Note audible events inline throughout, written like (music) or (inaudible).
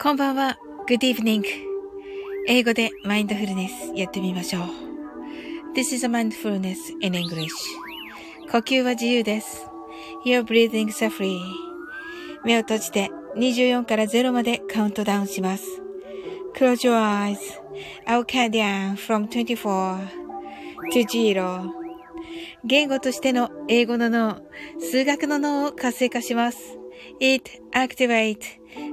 こんばんは。Good evening. 英語でマインドフルネスやってみましょう。This is a mindfulness in English. 呼吸は自由です。You're breathing is free. 目を閉じて24から0までカウントダウンします。Close your eyes. I'll count down from 24 to 0. 言語としての英語の脳、数学の脳を活性化します。It activate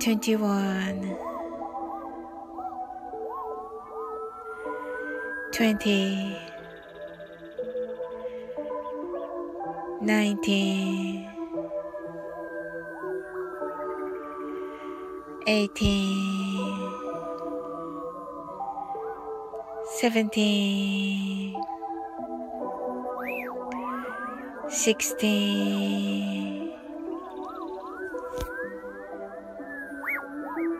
21 20 19 18 17 16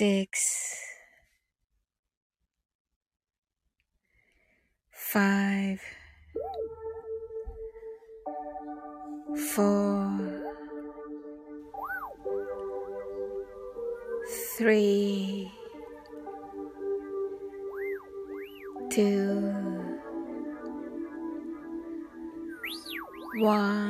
six, five, four, three, two, one.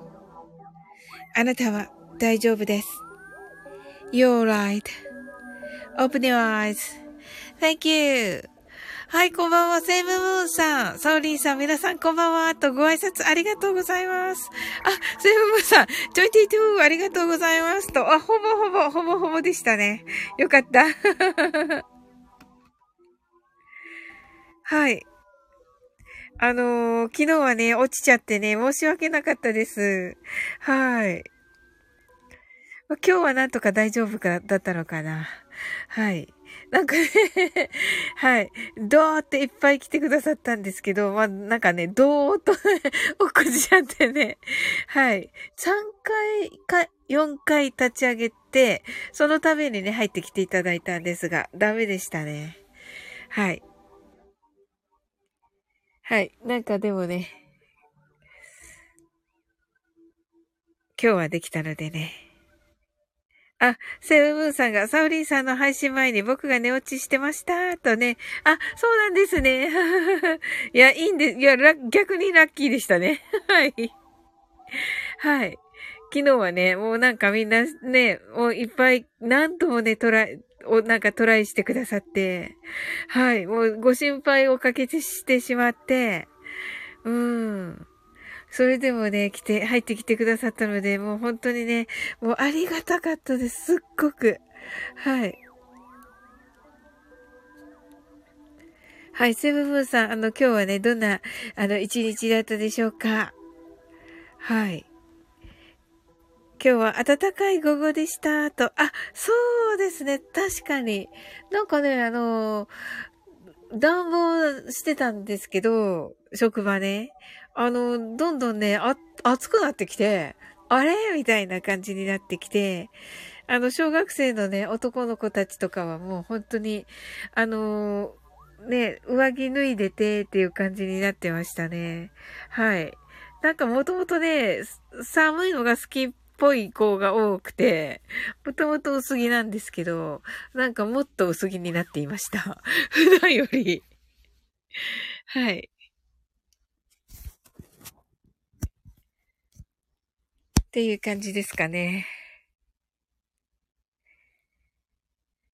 あなたは大丈夫です。You're right.Open your eyes.Thank you. はい、こんばんは、セイムムーンさん、サオリンさん、皆さんこんばんは、とご挨拶ありがとうございます。あ、セイムムーンさん、22ありがとうございますと、あ、ほぼほぼ、ほぼほぼでしたね。よかった。はい。あのー、昨日はね、落ちちゃってね、申し訳なかったです。はい。今日はなんとか大丈夫か、だったのかな。はい。なんかね (laughs) はい。どーっていっぱい来てくださったんですけど、まあ、なんかね、どーっと、(laughs) 落っこちちゃってね。はい。3回か、4回立ち上げて、そのためにね、入ってきていただいたんですが、ダメでしたね。はい。はい。なんかでもね、今日はできたのでね。あ、セブムーンさんが、サウリンさんの配信前に僕が寝落ちしてました、とね。あ、そうなんですね。(laughs) いや、いいんで、いや、逆にラッキーでしたね。(laughs) はい。はい。昨日はね、もうなんかみんなね、もういっぱい、何度もね、トライ、をなんかトライしてくださって、はい、もうご心配をかけてしてしまって、うん。それでもね、来て、入ってきてくださったので、もう本当にね、もうありがたかったです。すっごく。はい。はい、セブブンさん、あの、今日はね、どんな、あの、一日だったでしょうかはい。今日は暖かい午後でした、と。あ、そうですね。確かに。なんかね、あの、暖房してたんですけど、職場ね。あの、どんどんね、あ、暑くなってきて、あれ？みたいな感じになってきて、あの、小学生のね、男の子たちとかはもう本当に、あのね、上着脱いでてっていう感じになってましたね。はい。なんかもともとね、寒いのが好きっぽい子が多くて、もともと薄着なんですけど、なんかもっと薄着になっていました。(laughs) 普段より。はい。っていう感じですかね。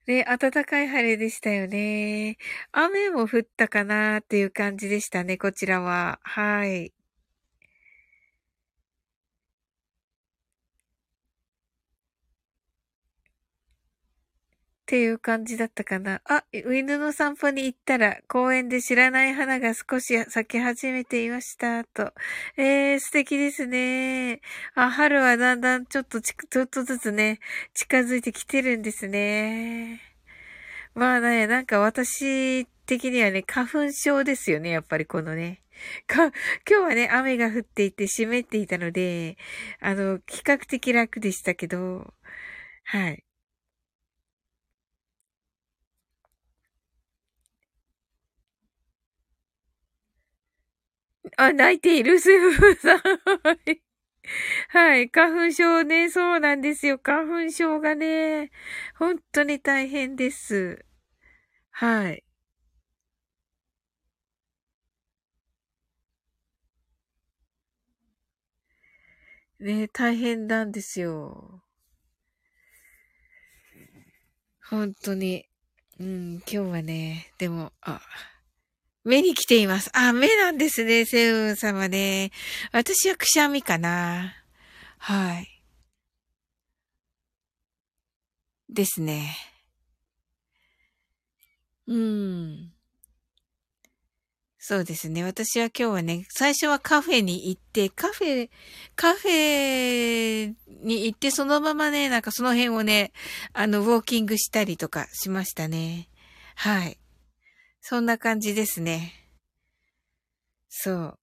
ね、暖かい晴れでしたよね。雨も降ったかなっていう感じでしたね、こちらは。はい。っていう感じだったかな。あ、犬の散歩に行ったら公園で知らない花が少し咲き始めていました。と。えー、素敵ですね。あ、春はだんだんちょっとち、ちょっとずつね、近づいてきてるんですね。まあね、なんか私的にはね、花粉症ですよね、やっぱりこのね。か、今日はね、雨が降っていて湿っていたので、あの、比較的楽でしたけど、はい。あ、泣いているスープさん。(laughs) はい。花粉症ね、そうなんですよ。花粉症がね、本当に大変です。はい。ね、大変なんですよ。本当に。うん、今日はね、でも、あ、目に来ています。あ、目なんですね、セウン様ね。私はくしゃみかな。はい。ですね。うん。そうですね。私は今日はね、最初はカフェに行って、カフェ、カフェに行って、そのままね、なんかその辺をね、あの、ウォーキングしたりとかしましたね。はい。そんな感じですね。そう。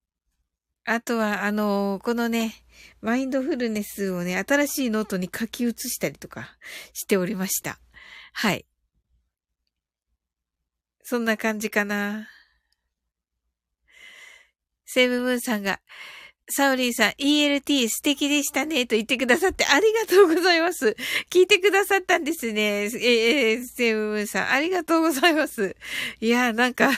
あとは、あのこのね、マインドフルネスをね、新しいノートに書き写したりとかしておりました。はい。そんな感じかな。セブムーンさんが、サウリンさん、ELT 素敵でしたね、と言ってくださってありがとうございます。聞いてくださったんですね。ええー、セブンさん、ありがとうございます。いや、なんか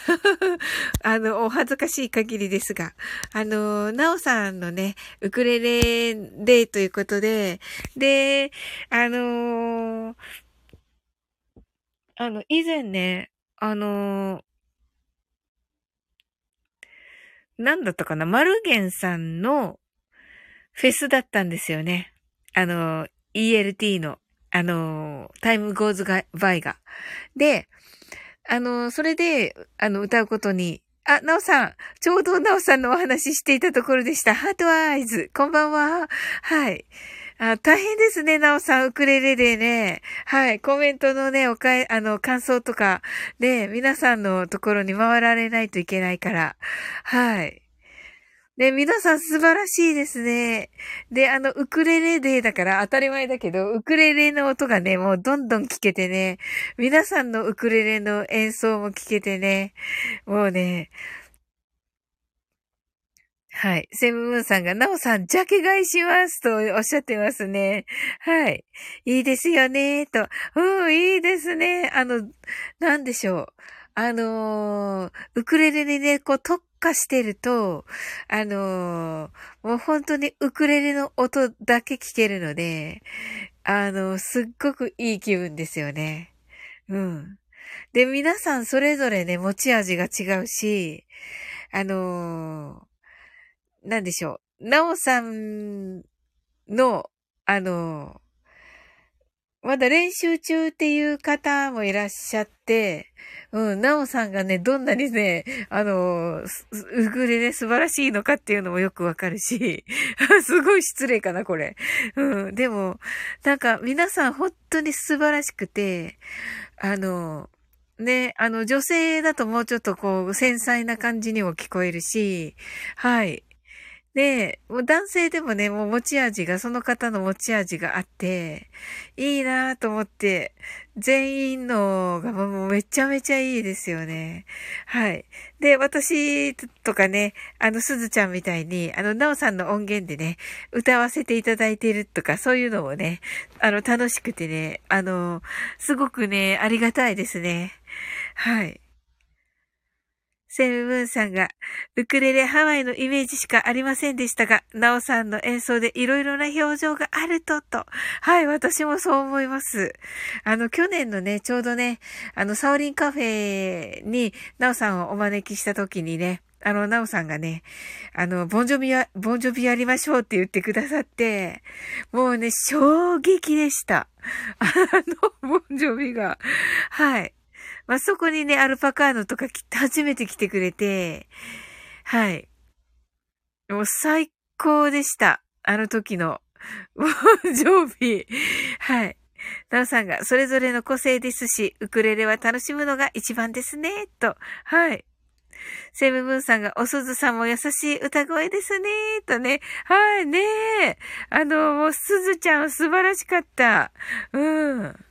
(laughs) あの、お恥ずかしい限りですが、あの、ナオさんのね、ウクレレデーということで、で、あのあの、以前ね、あのなんだったかな？マルゲンさんのフェスだったんですよね。あの、ELT の、あの、 Time goes by が。で、あの、それで、あの、歌うことに、あ、なおさん、ちょうどなおさんのお話ししていたところでした。ハートアイズ、こんばんは。はい。あ、大変ですね、なおさん、ウクレレでね。はい、コメントのね、おかえ、あの、感想とか、ね、皆さんのところに回られないといけないから。はい。ね、皆さん素晴らしいですね。で、あの、ウクレレデーだから当たり前だけど、ウクレレの音がね、もうどんどん聞けてね、皆さんのウクレレの演奏も聞けてね、もうね、はい。セブンムーンさんが、なおさん、ジャケ買いしますとおっしゃってますね。はい。いいですよね、と。うん、いいですね。あの、なんでしょう。あのー、ウクレレにね、こう特化してると、あのー、もう本当にウクレレの音だけ聞けるので、あのー、すっごくいい気分ですよね。うん。で、皆さんそれぞれね、持ち味が違うし、あのなんでしょう。なおさんの、あの、まだ練習中っていう方もいらっしゃって、うん、なおさんがね、どんなにね、あの、ウクレレ素晴らしいのかっていうのもよくわかるし、(laughs) すごい失礼かな、これ。うん、でも、なんか皆さん本当に素晴らしくて、あの、ね、あの、女性だともうちょっとこう、繊細な感じにも聞こえるし、はい。で、もう男性でもね、もう持ち味が、その方の持ち味があって、いいなと思って、全員のがもうめちゃめちゃいいですよね。はい。で、私とかね、あの、すずちゃんみたいに、あの、なおさんの音源でね、歌わせていただいているとか、そういうのもね、あの、楽しくてね、あの、すごくね、ありがたいですね。はい。セムムーンさんが、ウクレレハワイのイメージしかありませんでしたが、ナオさんの演奏でいろいろな表情があると、と。はい、私もそう思います。あの、去年のね、ちょうどね、あの、サオリンカフェに、ナオさんをお招きした時にね、あの、ナオさんがね、あの、ボンジョビや、ボンジョビやりましょうって言ってくださって、もうね、衝撃でした。あの、ボンジョビが。はい。まあ、そこにね、アルパカーノとか初めて来てくれて、はい。もう最高でした。あの時の。もう、常備。はい。なおさんが、それぞれの個性ですし、ウクレレは楽しむのが一番ですね、と。はい。セブブンさんが、おすずさんも優しい歌声ですね、とね。はいねえあの、もうすずちゃん素晴らしかった。うん。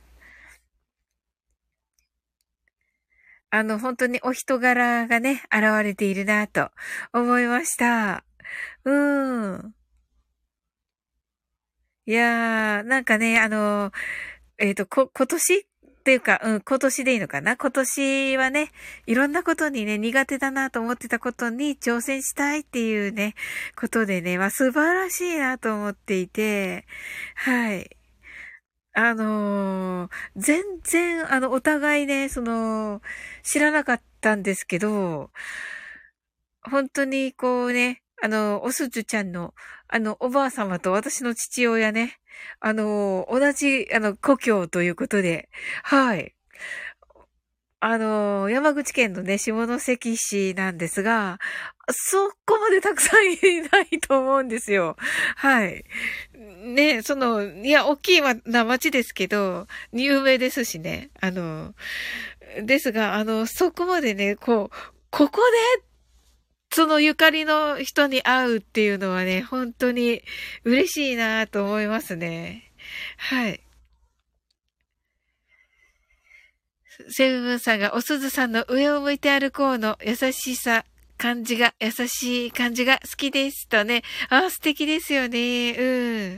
あの、本当にお人柄がね、現れているなと思いました。うん。いやー、なんかね、あの、えっ、ー、と、こ、今年っていうか、うん、今年でいいのかな？今年はね、いろんなことにね、苦手だなと思ってたことに挑戦したいっていうね、ことでね、まあ素晴らしいなと思っていて、はい。あのー、全然、あの、お互いね、その、知らなかったんですけど、本当にこうね、あの、おすずちゃんの、あの、おばあ様と私の父親ね、あの、同じ、あの、故郷ということで、はい。あの、山口県のね、下関市なんですが、そこまでたくさんいないと思うんですよ。はい。ね、その、いや、大きいな町ですけど、有名ですしね。あの、ですが、あの、そこまでね、こう、ここで、そのゆかりの人に会うっていうのはね、本当に嬉しいなと思いますね。はい。セブンさんがおすずさんの上を向いて歩こうの優しさ、感じが、優しい感じが好きですとね。あ、素敵ですよね。う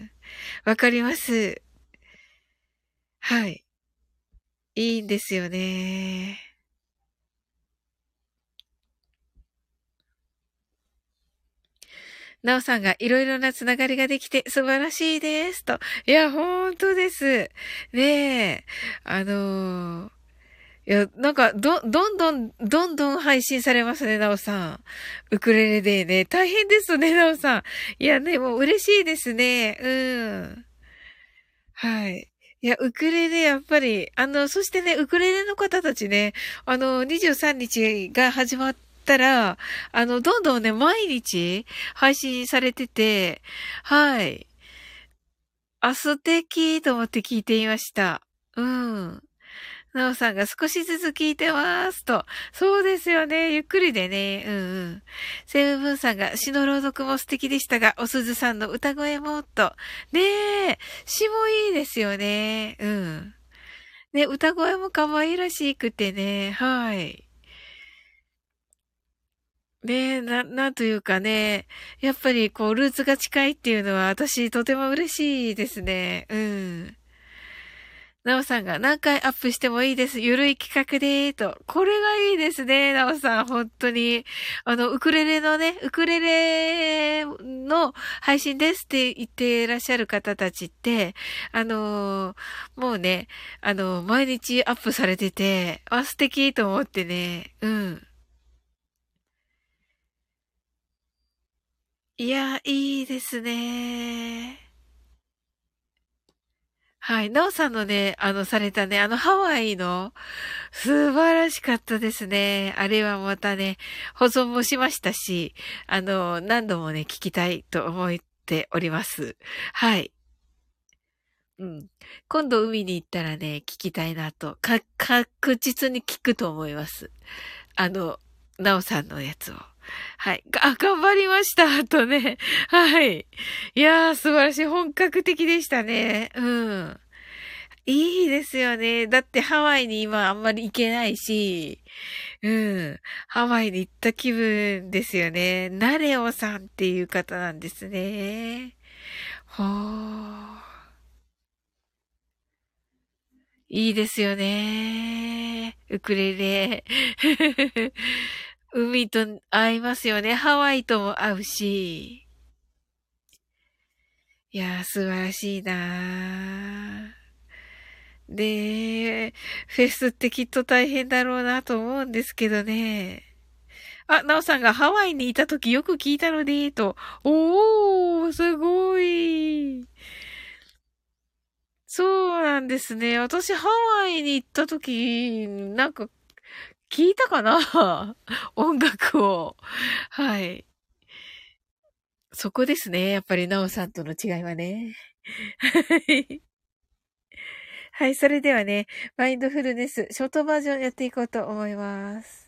ん。わかります。はい。いいんですよね。なおさんがいろいろなつながりができて素晴らしいです。と。いや、本当です。ねえ。あのーいや、なんか、ど、どんどん、どんどん配信されますね、なおさん。ウクレレでね。大変ですね、なおさん。いやね、もう嬉しいですね。うん。はい。いや、ウクレレ、やっぱり、あの、そしてね、ウクレレの方たちね、あの、23日が始まったら、あの、どんどんね、毎日配信されてて、はい。あ、素敵と思って聞いていました。うん。なおさんが少しずつ聞いてますと。そうですよね。ゆっくりでね。うんうん。セブブンさんが詩の朗読も素敵でしたが、おすずさんの歌声もっと。ねえ、詩もいいですよね。うん。ね、歌声も可愛らしくてね。はい。ねえな、なんというかね、やっぱりこう、ルーツが近いっていうのは私とても嬉しいですね。うん。なおさんが何回アップしてもいいです。ゆるい企画でーと。これがいいですね、なおさん。本当に。あの、ウクレレのね、ウクレレの配信ですって言ってらっしゃる方たちって、あのー、もうね、あのー、毎日アップされてて、あ、素敵と思ってね。うん。いや、いいですね。はい。なおさんのね、あの、されたね、あの、ハワイの、素晴らしかったですね。あれはまたね、保存もしましたし、あの、何度もね、聞きたいと思っております。はい。うん。今度海に行ったらね、聞きたいなと、か、確実に聞くと思います。あの、なおさんのやつを。はい。(laughs) あ、頑張りました。とね。はい。いやー、素晴らしい。本格的でしたね。うん。いいですよね。だってハワイに今あんまり行けないし、うん。ハワイに行った気分ですよね。ナレオさんっていう方なんですね。ほー。いいですよね。ウクレレ。海と合いますよね。ハワイとも合うし。いやー、素晴らしいなで、フェスってきっと大変だろうなと思うんですけどね。あ、なおさんがハワイにいた時よく聞いたので、と。おー、すごい。そうなんですね。私、ハワイに行った時、なんか聞いたかな？(laughs) 音楽を。はい。そこですね。やっぱり、なおさんとの違いはね。はい。はい、それではね、マインドフルネス、ショートバージョンやっていこうと思います。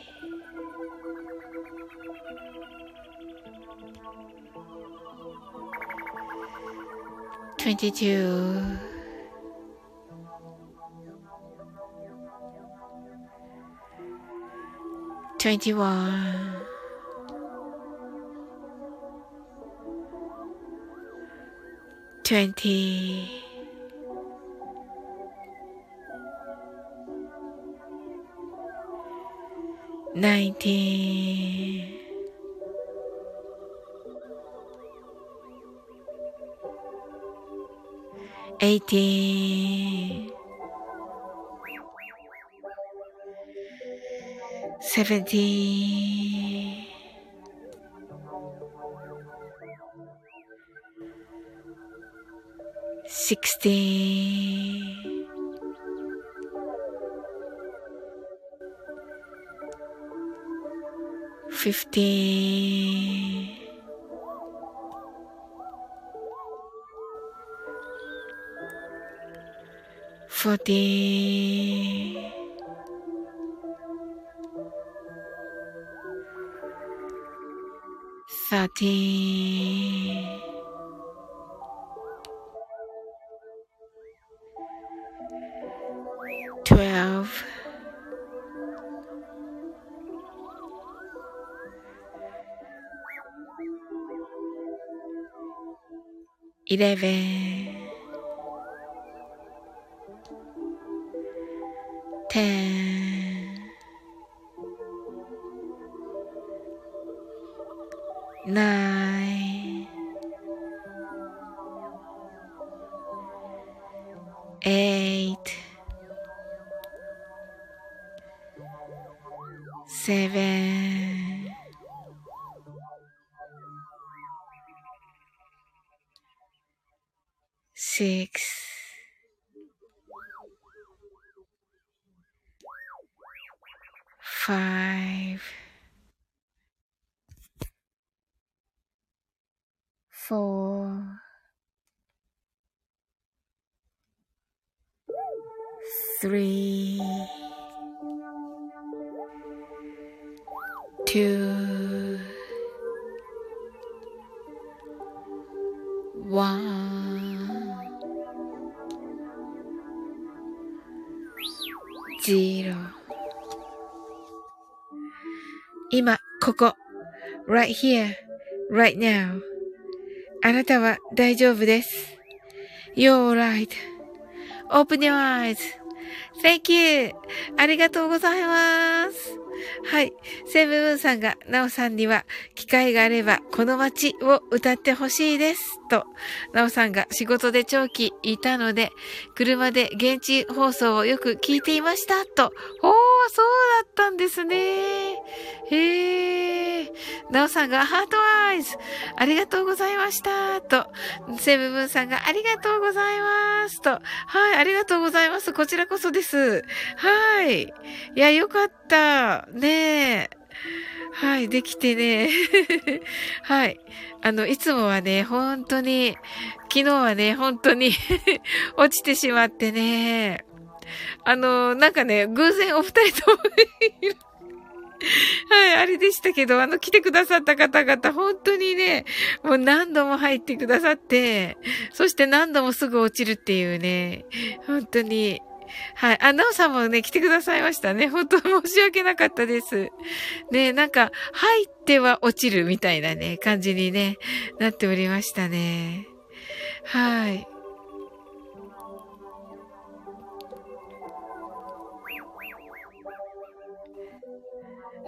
22 21 20 19 eighteen, seventeen, sixteen, fifteen. body. Thirty. Twelve. Eleven. Right here, right now. あなたは大丈夫です。You're right.Open your eyes.Thank you. ありがとうございます。はい。セブンさんが、ナオさんには、機会があれば、この街を歌ってほしいです。と、ナオさんが仕事で長期いたので、車で現地放送をよく聞いていました。と、おー、そうだったんですね。へー。ナオさんが、ハートアイズ。ありがとうございました。と、セブブンさんが、ありがとうございます。と、はい、ありがとうございます。こちらこそです。はい。いや、よかった。ねえ。はい、できてね。(laughs) はい。あの、いつもはね、本当に、昨日はね、本当に (laughs) 落ちてしまってね。あの、なんかね、偶然お二人ともはい、あれでしたけど、あの、来てくださった方々、本当にね、もう何度も入ってくださって、そして何度もすぐ落ちるっていうね、本当に、はい。あ、なおさんもね、来てくださいましたね。本当申し訳なかったです。ね、なんか、入っては落ちるみたいなね、感じにね、なっておりましたね。はい。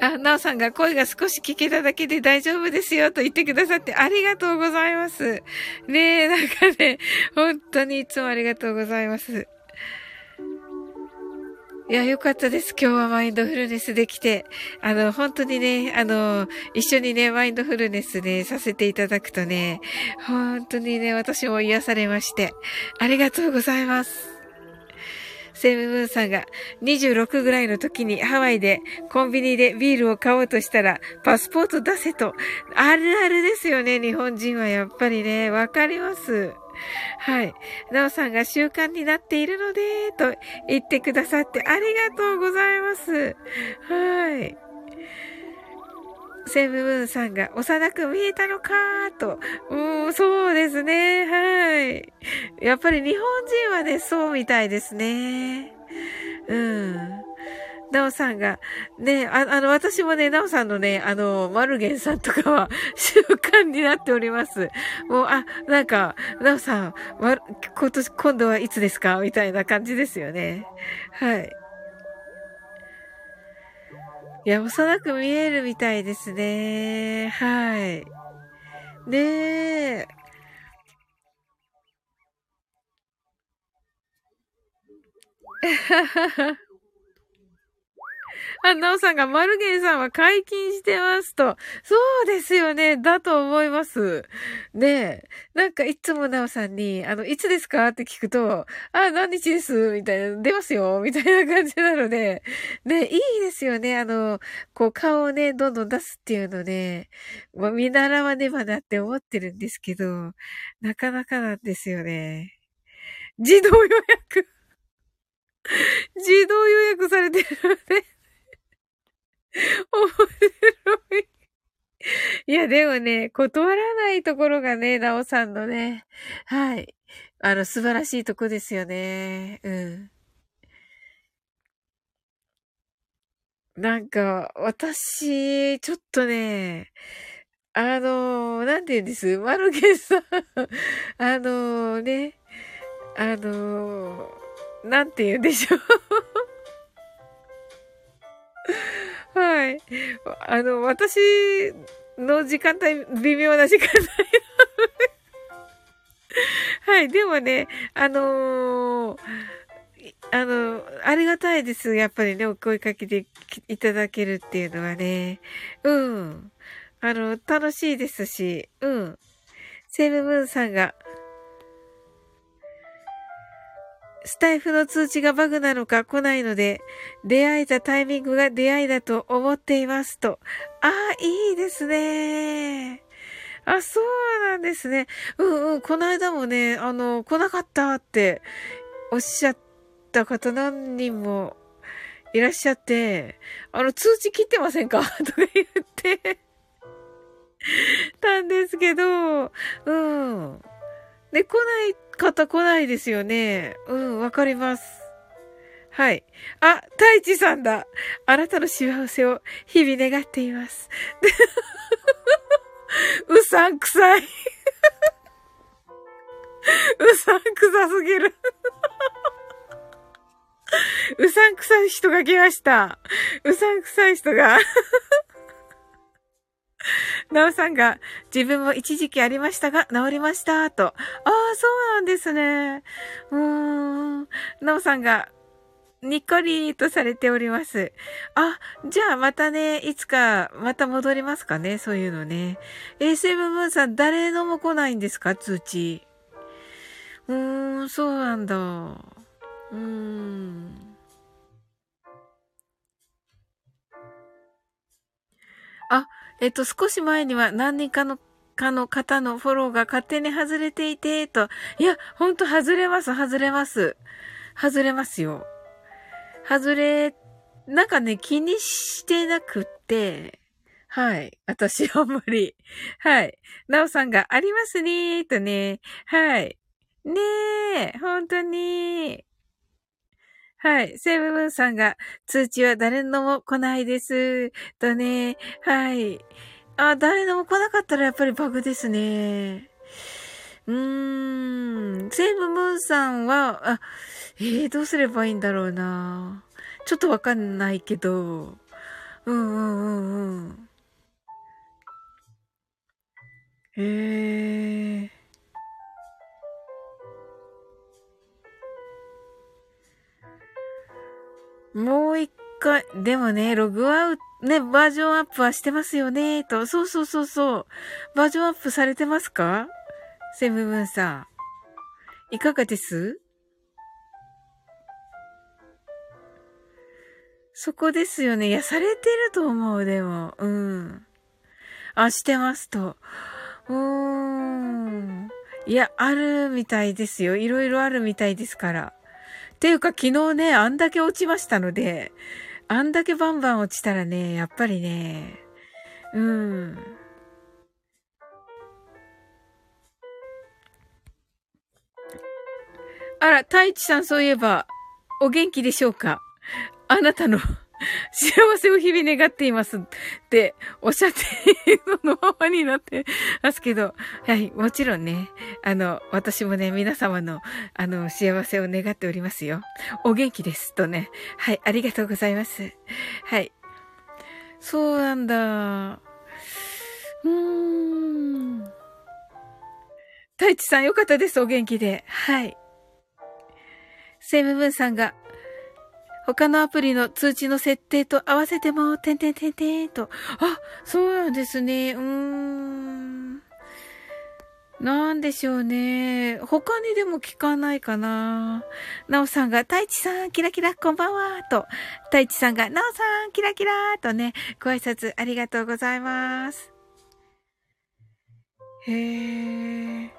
あ、なおさんが声が少し聞けただけで大丈夫ですよと言ってくださってありがとうございます。ねえ、なんかね、本当にいつもありがとうございます。いや、よかったです。今日はマインドフルネスできて。あの、本当にね、あの、一緒にね、マインドフルネスね、させていただくとね、本当にね、私も癒されまして。ありがとうございます。セムムーンさんが26ぐらいの時にハワイでコンビニでビールを買おうとしたらパスポート出せと。あるあるですよね、日本人はやっぱりね、わかります。はい。なおさんが習慣になっているので、と言ってくださってありがとうございます。はい。セムムーンさんが幼く見えたのかーと。うん、そうですね。はい。やっぱり日本人はね、そうみたいですね。うん。なおさんが、ね、ああの、私もね、なおさんのね、あの、マルゲンさんとかは習慣になっております。もう、あ、なんか、なおさん、ま、今年、今度はいつですか？みたいな感じですよね。はい。いや、幼く見えるみたいですね。はい。ねえ。(laughs) あ、なおさんが、マルゲンさんは解禁してますと。そうですよね。だと思います。ねえ。なんか、いつもなおさんに、あの、いつですかって聞くと、あ、何日ですみたいな、出ますよみたいな感じなので、ね、いいですよね。あの、こう、顔をね、どんどん出すっていうのね、まあ、見習わねばなって思ってるんですけど、なかなかなんですよね。自動予約自動予約されてるので面白い。(laughs) いや、でもね、断らないところがね、なおさんのね、はい。あの、素晴らしいとこですよね。うん。なんか、私、ちょっとね、あの、なんて言うんです？マルゲンさんあのね、あの、なんて言うんでしょうはい。あの、私の時間帯、微妙な時間帯 (laughs) はい。でもね、あのー、あの、ありがたいです。やっぱりね、お声かけていただけるっていうのはね。うん。あの、楽しいですし、うん。セブブンさんが、スタイフの通知がバグなのか来ないので、出会えたタイミングが出会いだと思っていますと。ああ、いいですね。あ、そうなんですね。うんうん、この間もね、あの、来なかったっておっしゃった方何人もいらっしゃって、あの、通知切ってませんか？(laughs) とか言ってたんですけど、うん。で、来ないっ方来ないですよね。うん、わかります。はい。あ、太一さんだ。あなたの幸せを日々願っています。(laughs) うさんくさい。(laughs) うさんくさすぎる。(laughs) うさんくさい人が来ました。うさんくさい人が。(laughs) なおさんが、自分も一時期ありましたが、治りました、と。ああ、そうなんですね。うーん。なおさんが、にっこりとされております。あ、じゃあまたね、いつかまた戻りますかね、そういうのね。SM ムーンさん、誰のも来ないんですか、通知。うーん、そうなんだ。うーん。えっと、少し前には何人かのかの方のフォローが勝手に外れていて、と。いや、ほんと外れます、外れます。外れますよ。外れ、なんかね、気にしてなくって、はい。私、あんまり。はい。なおさんがありますねーとね。はい。ねえ、本当に。はい。セブブンさんが、通知は誰のも来ないです。とね。はい。あ、誰のも来なかったらやっぱりバグですね。うーん。セブブンさんは、あ、えー、どうすればいいんだろうな。ちょっとわかんないけど。うんうんうんうん。へえー。もう一回、でもね、ログアウト、ね、バージョンアップはしてますよね、と。そうそうそうそう。バージョンアップされてますか？セブブンさん。いかがです？そこですよね。いや、されてると思う、でも。うん。あ、してますと。うーん。いや、あるみたいですよ。いろいろあるみたいですから。ていうか昨日ね、あんだけ落ちましたので、あんだけバンバン落ちたらね、やっぱりね、うん。あら、太一さんそういえば、お元気でしょうか？あなたの幸せを日々願っていますっておっしゃって、そのままになってますけど、はい、もちろんね、あの、私もね、皆様の、あの、幸せを願っておりますよ。お元気です。とね。はい、ありがとうございます。はい。そうなんだ。うーん。太一さんよかったです。お元気で。はい。セムブンさんが、他のアプリの通知の設定と合わせても、てんてんてんてんと。あ、そうなんですね。うーん。なんでしょうね。他にでも聞かないかな。なおさんが、太一さん、キラキラ、こんばんは、と。太一さんが、なおさん、キラキラ、とね、ご挨拶ありがとうございます。へえ。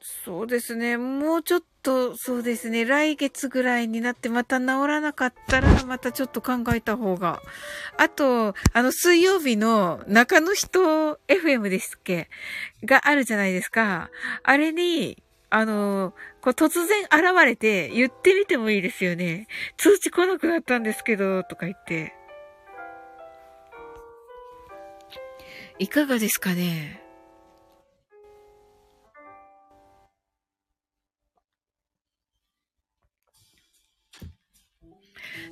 そうですね。もうちょっとと、そうですね、来月ぐらいになってまた治らなかったら、またちょっと考えた方が。あと、あの、水曜日の中の人 FM ですっけ？があるじゃないですか。あれに、あの、こう突然現れて言ってみてもいいですよね。通知来なくなったんですけど、とか言って。いかがですかね？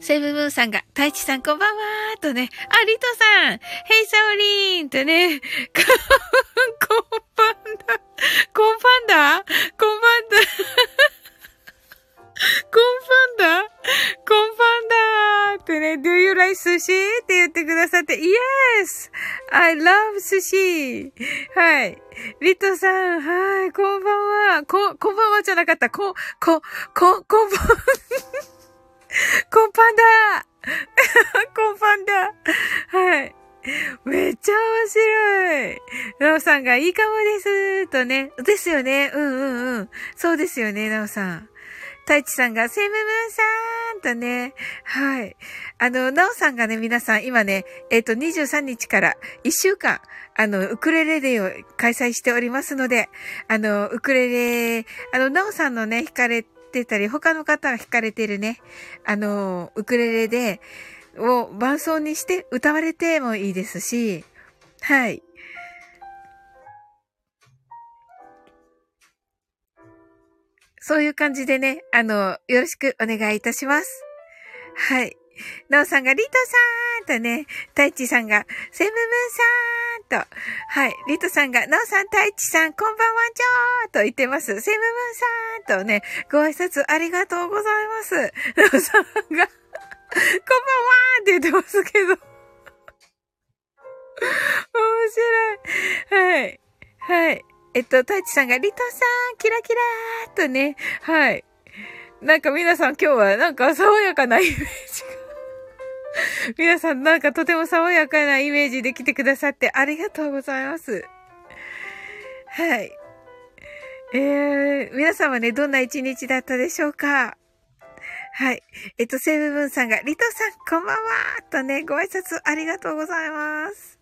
セブブンさんが、太一さんこんばんはーとね、あ、リトさん、ヘイサオリーンとね、(laughs) こんばんだ、コンパンダコンパンダコンパンダコンパンダってね、do you like sushi? って言ってくださって、Yes! I love sushi! はい。リトさん、はい、こんばんは。こ、こんばんはじゃなかった。こ、こ、こ、こんばん、コンパンダ (laughs) コンパンダはい。めっちゃ面白い。なおさんがいいかもですとね。ですよね。うんうんうん。そうですよね、なおさん。太一さんが、セムムーンさんとね。はい。あの、なおさんがね、皆さん、今ね、えっ、ー、と、23日から1週間、あの、ウクレレデーを開催しておりますので、あの、ウクレレ、あの、なおさんのね、弾かれてたり、他の方が弾かれてるね、あの、ウクレレで、を伴奏にして歌われてもいいですし、はい。そういう感じでね、あの、よろしくお願いいたします。はい。なおさんが、リトさんとね、タイチさんが、セムムーンさんと、はい。リトさんが、なおさん、タイチさん、こんばんはちょーと言ってます。セムムーンさんとね、ご挨拶ありがとうございます。なおさんが、こんばんはって言ってますけど。面白い。はい。はい。えっと、太一さんが、リトさん、キラキラーとね、はい。なんか皆さん今日はなんか爽やかなイメージが (laughs) 皆さんなんかとても爽やかなイメージで来てくださってありがとうございます。はい。えー、皆さんはね、どんな一日だったでしょうか？はい。えっと、セブブンさんが、リトさん、こんばんはとね、ご挨拶ありがとうございます。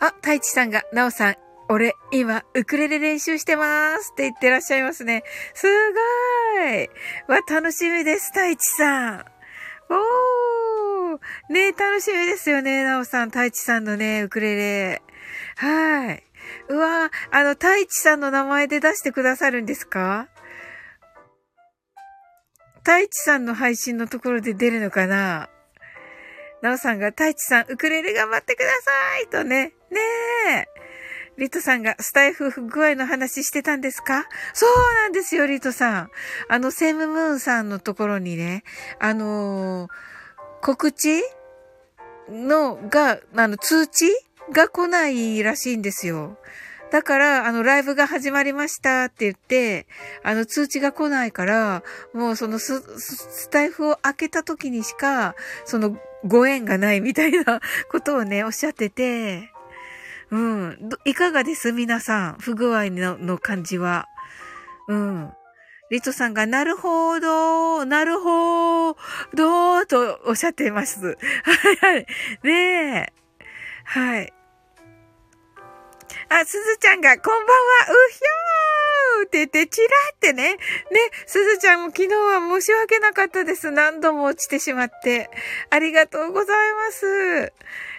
あ、太一さんが、なおさん、俺、今、ウクレレ練習してますって言ってらっしゃいますね。すごーいわ、楽しみです、太一さん。おーね楽しみですよね、なおさん、太一さんのね、ウクレレ。はい。うわあの、太一さんの名前で出してくださるんですか？太一さんの配信のところで出るのかな？なおさんが、太一さん、ウクレレ頑張ってくださいとね。ねえ。リトさんがスタイフ不具合の話してたんですか？そうなんですよ、リトさん。あの、セムムーンさんのところにね、あのー告知のが、あの、通知が来ないらしいんですよ。だから、あの、ライブが始まりましたって言って、あの、通知が来ないから、もうそのス、スタイフを開けた時にしか、その、ご縁がないみたいなことをね、おっしゃってて、うん。いかがです？皆さん。不具合のの感じは。うん。リトさんが、なるほど、なるほど、とおっしゃっています。(laughs) はいはい。ねえ。はい。あ、すずちゃんが、こんばんは、うひょーって言って、チラってね。ね、すずちゃんも昨日は申し訳なかったです。何度も落ちてしまって。ありがとうございます。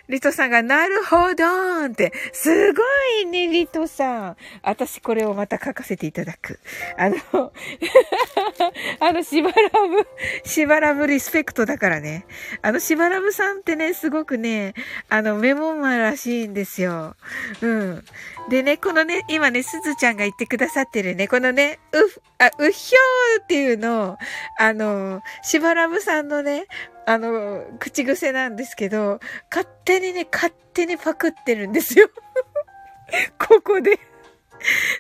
リトさんが、なるほどーんって、すごいね、リトさん。私これをまた書かせていただく。あの (laughs) あの、しばらぶ、しばらぶリスペクトだからね。あの、しばらぶさんってね、すごくね、あの、メモマらしいんですよ。うん。でね、このね、今ね、すずちゃんが言ってくださってるね、このね、う、あ、うひょーっていうのを、あの、しばらぶさんのね、あの、口癖なんですけど、勝手にね、勝手にパクってるんですよ。(laughs) ここで。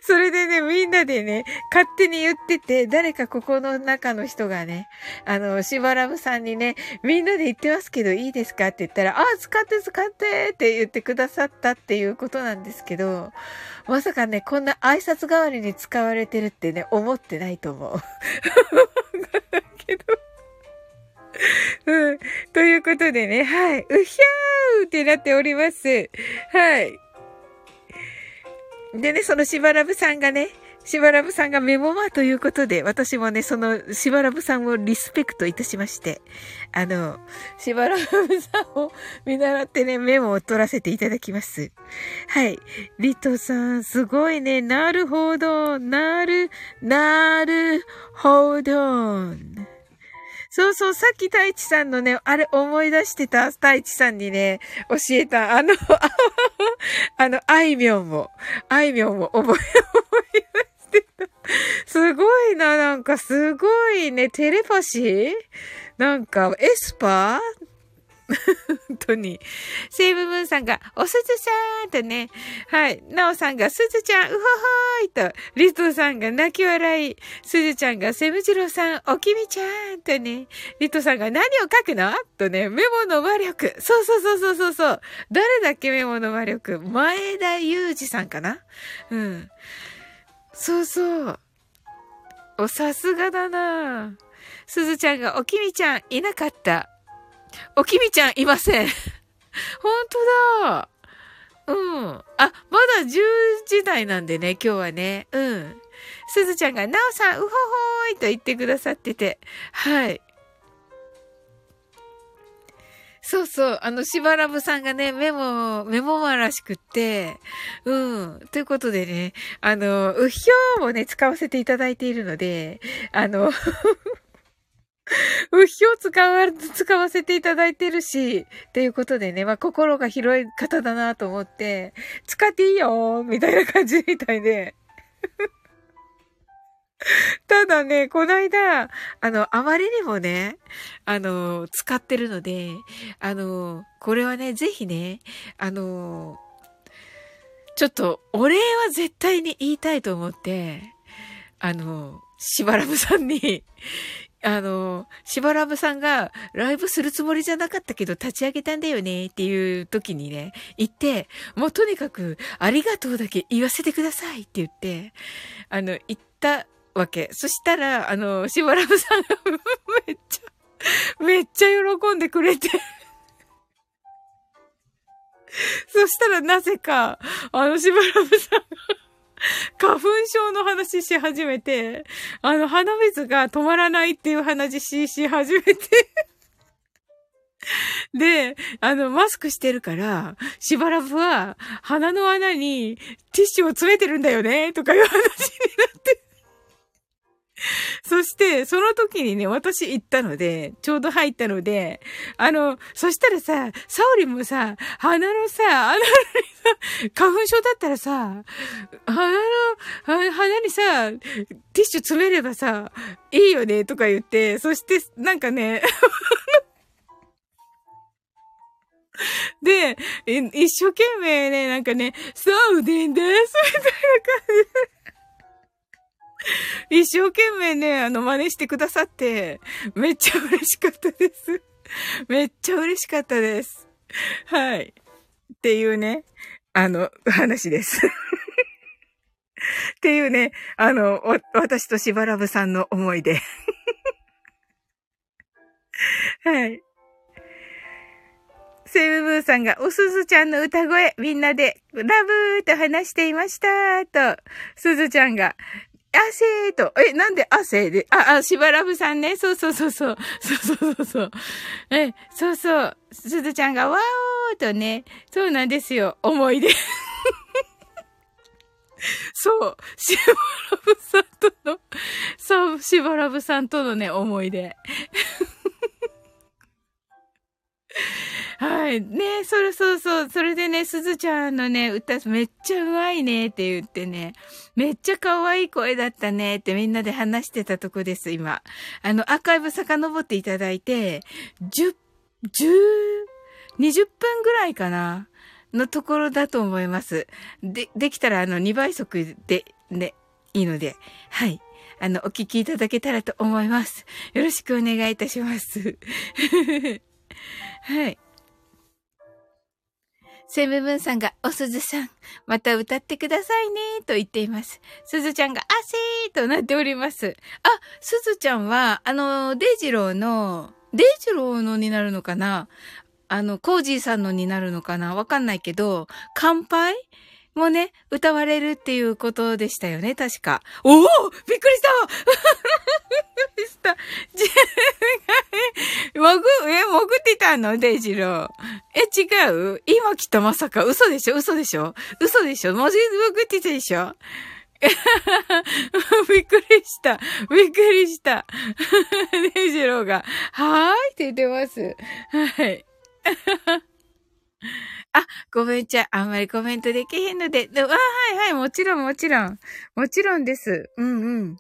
それでね、みんなでね、勝手に言ってて、誰かここの中の人がね、あの、しばらぶさんにね、みんなで言ってますけどいいですかって言ったら、あ、使って使ってって言ってくださったっていうことなんですけど、まさかね、こんな挨拶代わりに使われてるってね、思ってないと思う。(laughs) けど。(laughs) うん。ということでね、はい。うひゃーってなっております。はい。でね、そのしばらぶさんがね、しばらぶさんがメモマということで、私もね、そのしばらぶさんをリスペクトいたしまして、あの、しばらぶさんを見習ってね、メモを取らせていただきます。はい。リトさん、すごいね。なるほど。なる、なるほど。そうそう、さっき太一さんのね、あれ思い出してた？太一さんにね、教えた、あの、(laughs) あの、あいみょんも、あいみょんも覚え、思い出してた。すごいな、なんかすごいね、テレパシー？なんか、エスパー？(laughs) 本当に。セーブムーンさんが、おすずさんとね、はい。なおさんが、すずちゃん、うほほーいと、リトさんが泣き笑い、すずちゃんが、セムジロさん、おきみちゃんとね、リトさんが何を書くの？とね、メモの魔力。そうそうそうそうそうそう。誰だっけメモの魔力？前田裕二さんかな？うん。そうそう。お、さすがだなすずちゃんが、おきみちゃん、いなかった。おきみちゃんいません。(laughs) 本当だ。うん。あ、まだ10時台なんでね、今日はね。うん。すずちゃんが、なおさん、うほほーいと言ってくださってて。はい。そうそう。あの、しばらぶさんがね、メモ、メモマらしくって、うん。ということでね、あの、うひょーもね、使わせていただいているので、あの (laughs) うひを使わ、使わせていただいてるし、っていうことでね、まあ、心が広い方だなと思って、使っていいよみたいな感じみたいで。(laughs) ただね、こないだ、あの、あまりにもね、あの、使ってるので、あの、これはね、ぜひね、あの、ちょっと、お礼は絶対に言いたいと思って、あの、しばらぶさんにあの、しばらぶさんがライブするつもりじゃなかったけど立ち上げたんだよねっていう時にね、言って、もうとにかくありがとうだけ言わせてくださいって言って、あの、言ったわけ。そしたら、あの、しばらぶさんが (laughs) めっちゃ、めっちゃ喜んでくれてそしたらなぜか、あのしばらぶさんが (laughs) 花粉症の話し始めて、あの、鼻水が止まらないっていう話しし始めて。(laughs) で、あの、マスクしてるから、しばらくは鼻の穴にティッシュを詰めてるんだよね、とかいう話になって。(laughs) そして、その時にね、私行ったので、ちょうど入ったので、あの、そしたらさ、サオリもさ、鼻のさ、穴にさ、花粉症だったらさ、鼻の、鼻にさ、ティッシュ詰めればさ、いいよね、とか言って、そして、なんかね、で、一生懸命ね、なんかね、そうでんです、みたいな感じ。(laughs) 一生懸命ね、あの、真似してくださって、めっちゃ嬉しかったです。(laughs) めっちゃ嬉しかったです。はい。っていうね、あの、話です。(laughs) っていうね、あの、私としばらぶさんの思い出。はい。セイブブーさんが、おすずちゃんの歌声、みんなで、ラブーと話していました、と、すずちゃんが、汗と、え、なんで汗で、あ、あ、しばらぶさんね。そうそうそうそう。そうそうそう。え、そうそう。すずちゃんが、わーとね。そうなんですよ。思い出。(laughs) そう。しばらぶさんとの、そう、しばらぶさんとのね、思い出。(laughs) はい。ねそれそうそう。それでね、すずちゃんのね、歌めっちゃうまいねって言ってね、めっちゃ可愛い声だったねってみんなで話してたとこです、今。あの、アーカイブ遡っていただいて、10、10、20分ぐらいかなのところだと思います。で、できたらあの2倍速ででいいので、はい。あの、お聞きいただけたらと思います。よろしくお願いいたします。はい。セムブンさんが、おすずさん、また歌ってくださいね、と言っています。すずちゃんが、あせーとなっております。あ、すずちゃんは、あの、デイジローの、デイジローのになるのかな？あの、コージーさんのになるのかな？わかんないけど、乾杯？もね、歌われるっていうことでしたよね、確か。おおびっくりしたびっくりした。潜、え、潜ってたの？デイジロー。え、違う？今来たまさか。嘘でしょ？嘘でしょ？嘘でしょ？文字潜ってたでしょ？(laughs) びっくりした。びっくりした。デイジローが、はーいって言ってます。はい。あ、ごめんちゃ、あんまりコメントできへんので、あ、はいはい、もちろんもちろん。もちろんです。うんうん。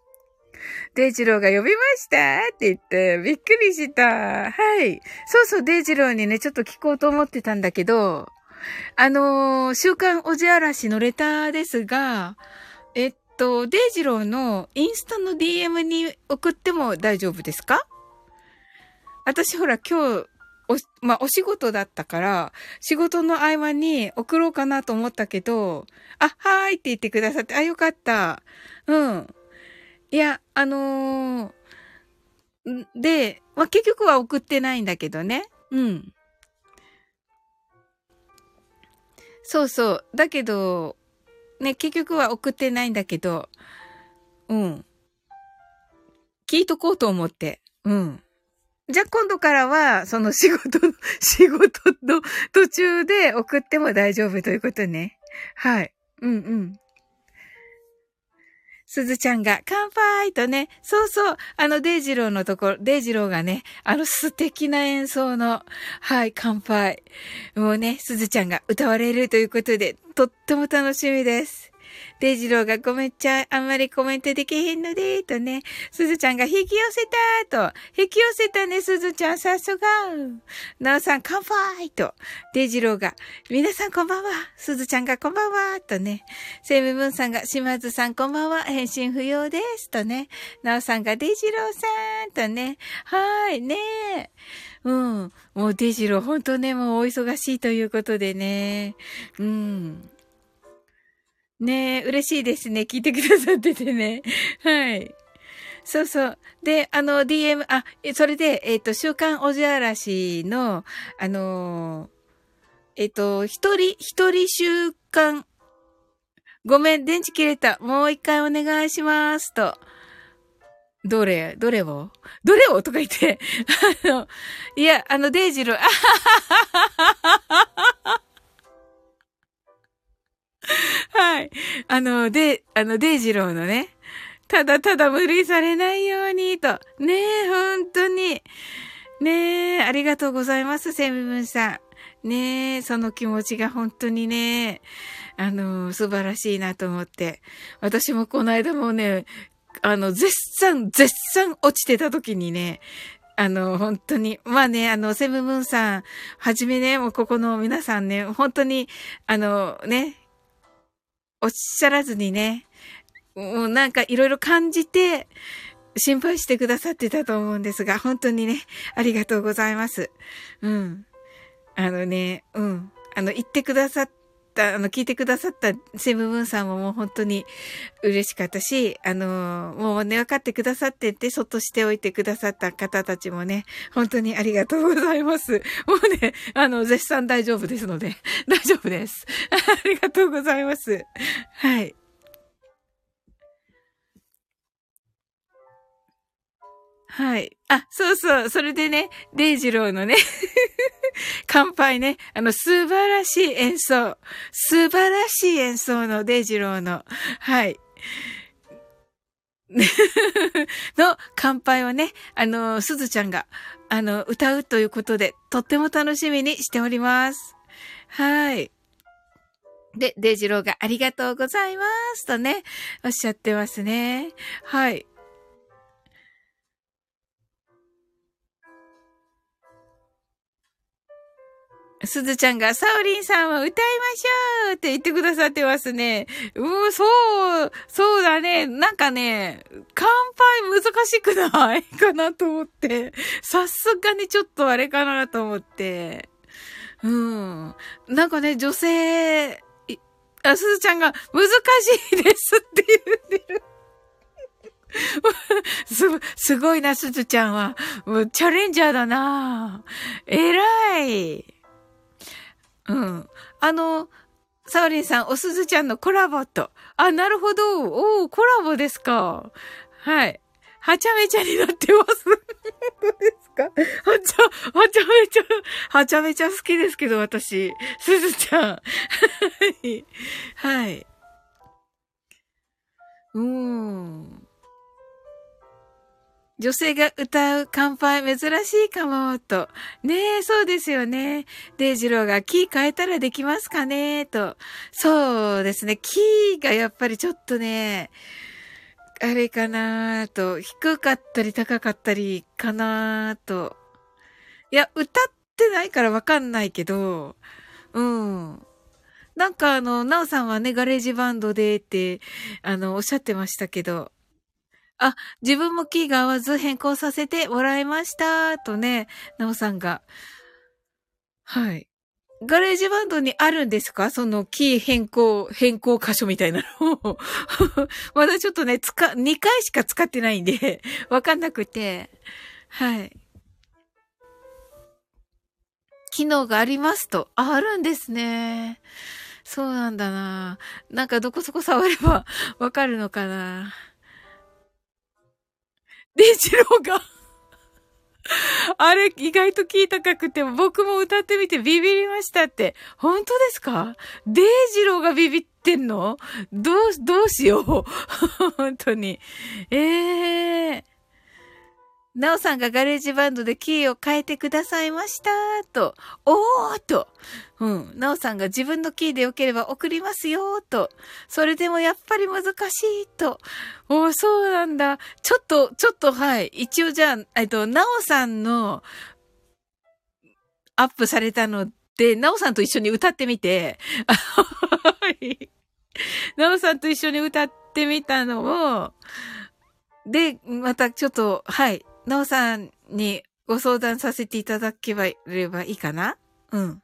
デイジローが呼びましたって言って、びっくりした。はい。そうそう、デイジローにね、ちょっと聞こうと思ってたんだけど、あのー、週刊おじあらしのレターですが、えっと、デイジローのインスタの DM に送っても大丈夫ですか？私ほら今日お、まあ、お仕事だったから、仕事の合間に送ろうかなと思ったけど、あ、はーいって言ってくださって、あ、よかった。うん。いや、あのー、で、まあ、結局は送ってないんだけどね。うん。そうそう。だけど、ね、結局は送ってないんだけど、うん。聞いとこうと思って。うん。じゃあ今度からは、その仕事の、(laughs) 仕事の途中で送っても大丈夫ということね。はい。うんうん。すずちゃんが、乾杯とね、そうそう、あの、デイジローのところ、デイジローがね、あの素敵な演奏の、はい、乾杯。もうね、すずちゃんが歌われるということで、とっても楽しみです。デジローがごめんちゃ、あんまりコメントできへんので、とね、すずちゃんが引き寄せたと、引き寄せたね、すずちゃん、さすが。なおさん、乾杯と、デジローが、皆さんこんばんは。すずちゃんがこんばんは、とね、セイムブンさんが、島津さんこんばんは。返信不要です、とね、なおさんが、デジローさん、とね、はい、ねえうん。もうデジロー、ほんとね、もうお忙しいということでね。うん。ねえ、嬉しいですね。聞いてくださっててね。(laughs) はい。そうそう。で、あの、DM、あ、それで、えっ、ー、と、週刊おじあらしの、あのえっ、ー、と、一人、一人週刊、ごめん、電池切れた。もう一回お願いします。と。どれどれを？どれを？とか言って。(laughs) あの、いや、あの、デイジル、あははははははは (laughs) はい。あの、で、あの、デイジローのね、ただただ無理されないように、と。ねえ、本当に。ねえ、ありがとうございます、セムブンさん。ねえ、その気持ちが本当にね、あの、素晴らしいなと思って。私もこの間もね、あの、絶賛、絶賛落ちてた時にね、あの、本当に、まあね、あの、セムムーンさん、はじめね、もうここの皆さんね、本当に、あの、ね、おっしゃらずにね、もうなんかいろいろ感じて、心配してくださってたと思うんですが、本当にね、ありがとうございます。うん。あのね、うん。あの、言ってくださっ、あの、聞いてくださったセブブンさんももう本当に嬉しかったし、あの、もうね、分かってくださってて、そっとしておいてくださった方たちもね、本当にありがとうございます。もうね、あの、絶賛大丈夫ですので、(laughs) 大丈夫です。(laughs) ありがとうございます。はい。はい。あ、そうそう。それでね、デイジローのね (laughs) 乾杯ね。あの、素晴らしい演奏。素晴らしい演奏のデイジローの、はい。(laughs) の乾杯をね、あの、すずちゃんが、あの、歌うということで、とっても楽しみにしております。はい。で、デイジローがありがとうございますとね、おっしゃってますね。はい。すずちゃんが、サオリンさんは歌いましょうって言ってくださってますね。うー、そう、そうだね。なんかね、乾杯難しくないかなと思って。さすがにちょっとあれかなと思って。うん。なんかね、女性、あ、すずちゃんが難しいですって言ってる。(laughs) す、すごいな、すずちゃんは。もうチャレンジャーだな偉い。うん。あの、サオリンさん、おすずちゃんのコラボと。あ、なるほど。おー、コラボですか。はい。はちゃめちゃになってます。どうですかはちゃ、はちゃめちゃ、はちゃめちゃ好きですけど、私。すずちゃん。はい。はい。うーん。女性が歌う乾杯珍しいかも、と。ねえ、そうですよね。デイジローがキー変えたらできますかね、と。そうですね。キーがやっぱりちょっとね、あれかなと。低かったり高かったりかなと。いや、歌ってないからわかんないけど、うん。なんかあの、なおさんはね、 GarageBand でって、あの、おっしゃってましたけど、あ、自分もキーが合わず変更させてもらいました、とね、なおさんが。はい。 GarageBand にあるんですか？そのキー変更、変更箇所みたいなの (laughs) まだちょっとね、使、2回しか使ってないんでわかんなくて。はい。機能がありますと。あ、あるんですね。そうなんだな。なんかどこそこ触ればわかるのかな。デジローがあれ、意外と聞いたかくて、僕も歌ってみてビビりましたって。本当ですか？デイジローがビビってんの？どう、どうしよう。(laughs) 本当に。ええー。なおさんが GarageBand でキーを変えてくださいました、と。おーと。うん。なおさんが自分のキーでよければ送りますよ、と。それでもやっぱり難しい、と。おー、そうなんだ。ちょっと、ちょっと、はい。一応じゃあ、えっと、なおさんの、アップされたので、なおさんと一緒に歌ってみて、(laughs) なおさんと一緒に歌ってみたのを、で、またちょっと、はい。なおさんにご相談させていただければいいかな？うん。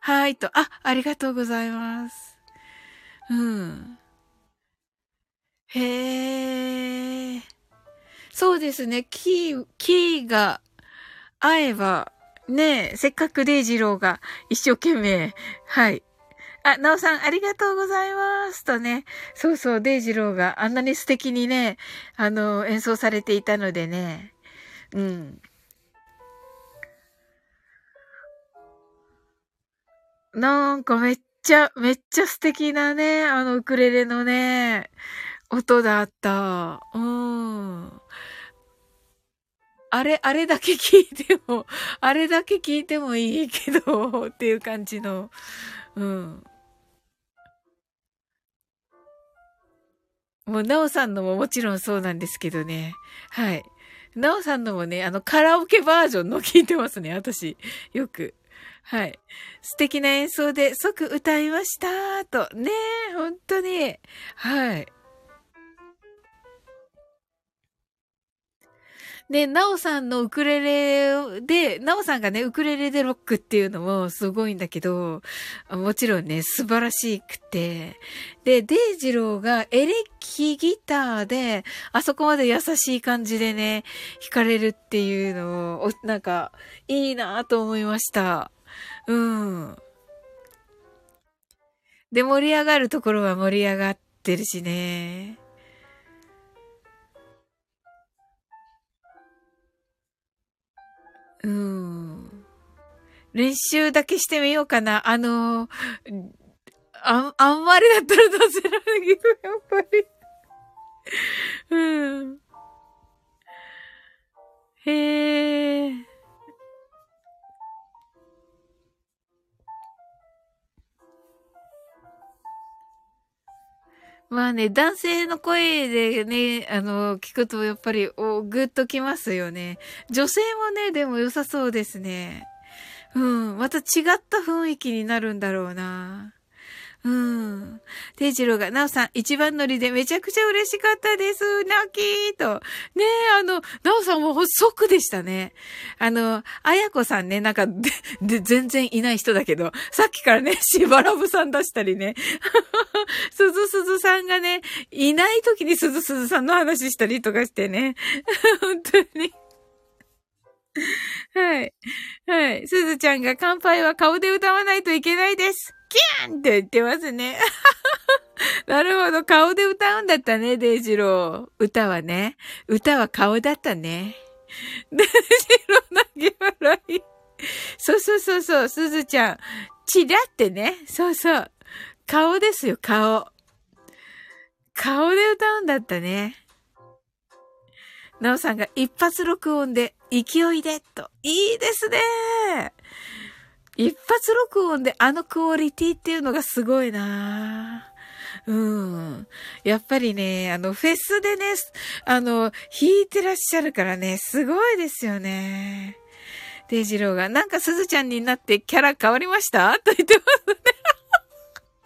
はいと、あ、ありがとうございます。うん。へえ。そうですね。キー、キーが合えば、ねえ、せっかくデイジローが一生懸命、はい、あ、なおさん、ありがとうございます。とね。そうそう、デイジローがあんなに素敵にね、あの、演奏されていたのでね。うん。なんかめっちゃ、めっちゃ素敵なね、あのウクレレのね、音だった。うん。あれ、あれだけ聞いても、あれだけ聞いてもいいけど、っていう感じの、うん。もう、なおさんのももちろんそうなんですけどね。はい。なおさんのもね、あの、カラオケバージョンの聞いてますね、私。よく。はい。素敵な演奏で即歌いましたと。ねえ、本当に。はい。で、なおさんのウクレレで、なおさんがね、ウクレレでロックっていうのもすごいんだけど、もちろんね、素晴らしくて。で、デイジローがエレキギターで、あそこまで優しい感じでね、弾かれるっていうのを、なんか、いいなと思いました。うん。で、盛り上がるところは盛り上がってるしね。うん。練習だけしてみようかな。あの、あん、あんまりだったら出せないけど、やっぱり。うん。へえ。まあね、男性の声でね、あの、聞くとやっぱり、お、ぐっときますよね。女性もね、でも良さそうですね。うん、また違った雰囲気になるんだろうな。うん。定次郎が、なおさん、一番乗りでめちゃくちゃ嬉しかったです。泣きーと。ねえ、あの、なおさんも即でしたね。あの、あやこさんね、なんか、で、で、全然いない人だけど、さっきからね、(laughs) しばらぶさん出したりね。すずすずさんがね、いない時にすずすずさんの話したりとかしてね。(laughs) 本当に。はい。はい。すずちゃんが乾杯は顔で歌わないといけないです。キャンって言ってますね。(laughs) なるほど。顔で歌うんだったね、デイジロー。歌はね。歌は顔だったね。(laughs) デイジロー投げ笑い。そうそうそうそう、すずちゃん。チラってね。そうそう。顔ですよ、顔。顔で歌うんだったね。なおさんが一発録音で、勢いで、と。いいですね一発録音であのクオリティっていうのがすごいなうん。やっぱりね、あの、フェスでね、あの、弾いてらっしゃるからね、すごいですよね。デイジローが、なんかすずちゃんになってキャラ変わりました？と言ってますね。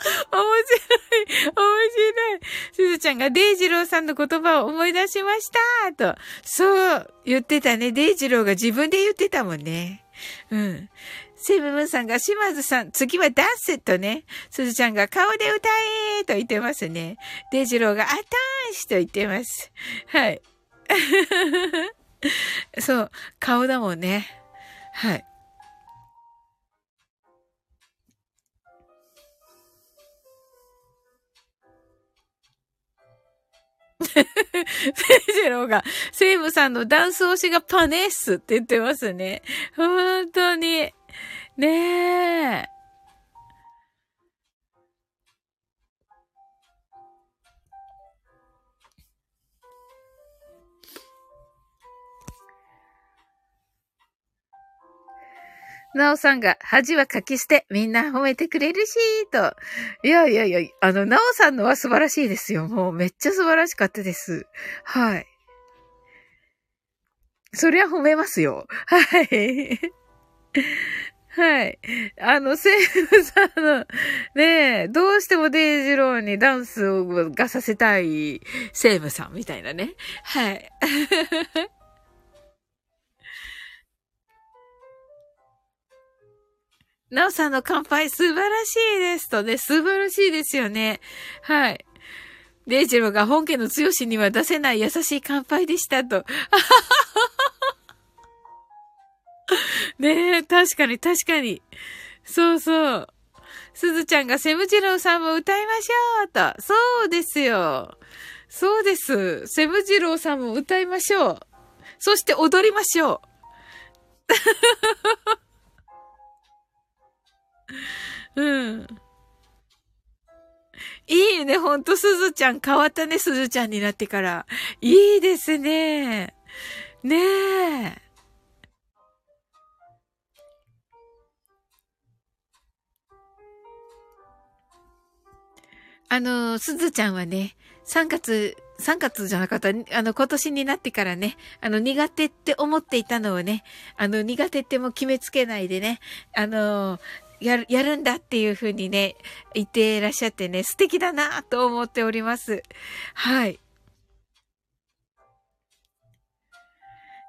(laughs) 面白い。面白い。すずちゃんがデイジローさんの言葉を思い出しましたと。そう言ってたね。デイジローが自分で言ってたもんね。うん。セブブンさんが島津さん、次はダンスとね。すずちゃんが顔で歌えと言ってますね。デジローがアターンシと言ってます。はい。(laughs) そう、顔だもんね。はい。(laughs) セジローが、セイムさんのダンス推しがパネッスって言ってますね。本当に。(laughs) ねえ。なおさんが、恥は書き捨て、みんな褒めてくれるし、と。いやいやいや、あの、なおさんのは素晴らしいですよ。もうめっちゃ素晴らしかったです。はい。そりゃ褒めますよ。はい。(laughs) はい。あの、セーフさんの、ねえ、どうしてもデイジローにダンスをがさせたいセーブさんみたいなね。はい。(laughs) なおさんの乾杯素晴らしいですとね、素晴らしいですよね。はい。デイジローが本家の強しには出せない優しい乾杯でしたと。あははねえ、確かに確かに。そうそう。すずちゃんがセムジローさんも歌いましょうと。そうですよ。そうです。セムジローさんも歌いましょう。そして踊りましょう。(laughs) うん。いいね、ほんと、すずちゃん。変わったね、すずちゃんになってから。いいですね。ねえ。あの、すずちゃんはね、3月、3月じゃなかった、あの、今年になってからね、あの、苦手って思っていたのをね、あの、苦手っても決めつけないでね、あの、やる、やるんだっていうふうにね、言っていらっしゃってね、素敵だなと思っております。はい。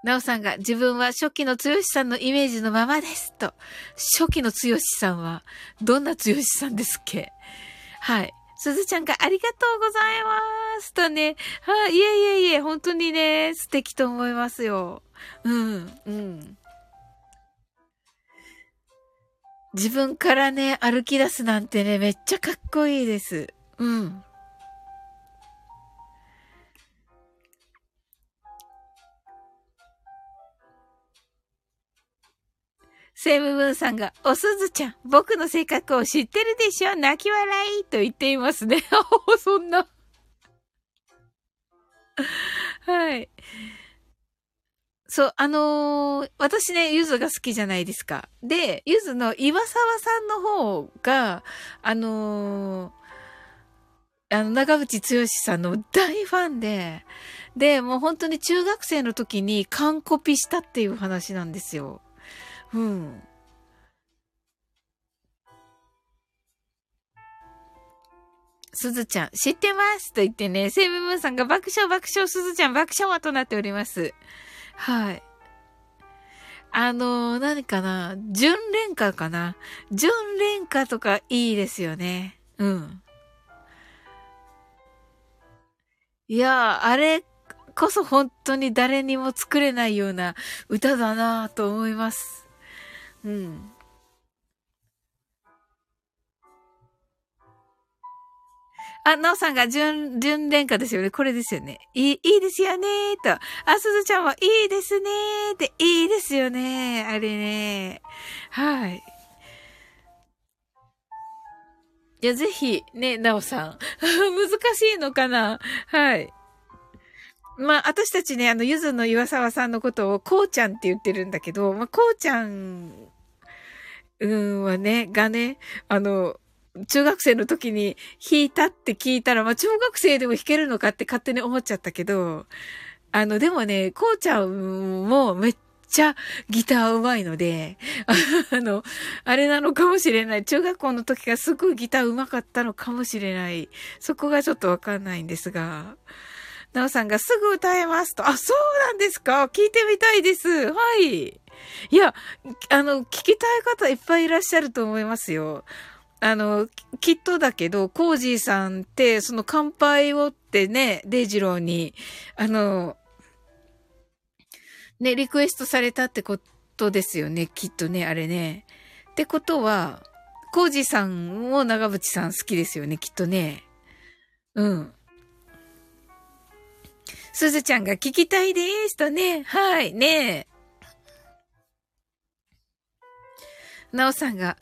なおさんが自分は初期の剛さんのイメージのままですと。初期の剛さんはどんな剛さんですっけ？はい。すずちゃんがありがとうございますとね。はい、いえいえいえ、本当にね、素敵と思いますよ。うん、うん。自分からね、歩き出すなんてね、めっちゃかっこいいです。うん。セムブンさんが、おすずちゃん、僕の性格を知ってるでしょ泣き笑いと言っていますね。(laughs) そんなはい。そう、あのー、私ね、ゆずが好きじゃないですか。で、ゆずの岩沢さんの方が、あのー、あの、長渕剛さんの大ファンで、で、もう本当に中学生の時に完コピしたっていう話なんですよ。うん。すずちゃん、知ってます？と言ってね、セイブムーンさんが爆笑爆笑、すずちゃん爆笑となっております。はい。あのー、何かな？純恋歌かな？純恋歌とかいいですよね。うん。いやあれこそ本当に誰にも作れないような歌だなと思います。うん。あ、なおさんが純、純恋歌ですよね。これですよね。いい、いいですよねーと。あ、すずちゃんはいいですねーって、いいですよねー。あれね。はい。いや、ぜひ、ね、なおさん。(laughs) 難しいのかなはい。まあ、私たちね、あの、ゆずの岩沢さんのことを、こうちゃんって言ってるんだけど、まあ、こうちゃん、うんはね、がね、あの、中学生の時に弾いたって聞いたら、まあ中学生でも弾けるのかって勝手に思っちゃったけど、あの、でもね、こうちゃんもめっちゃギター上手いので、(laughs) あの、あれなのかもしれない。中学校の時からすごいギター上手かったのかもしれない。そこがちょっとわかんないんですが。なおさんがすぐ歌えますと。あ、そうなんですか聞いてみたいです。はい。いや、あの、聞きたい方いっぱいいらっしゃると思いますよ。あの、きっとだけど、コージーさんって、その乾杯をってね、デイジローに、あの、ね、リクエストされたってことですよね、きっとね、あれね。ってことは、コージーさんも長渕さん好きですよね、きっとね。うん。すずちゃんが聞きたいですとね、はい、ねなおさんが、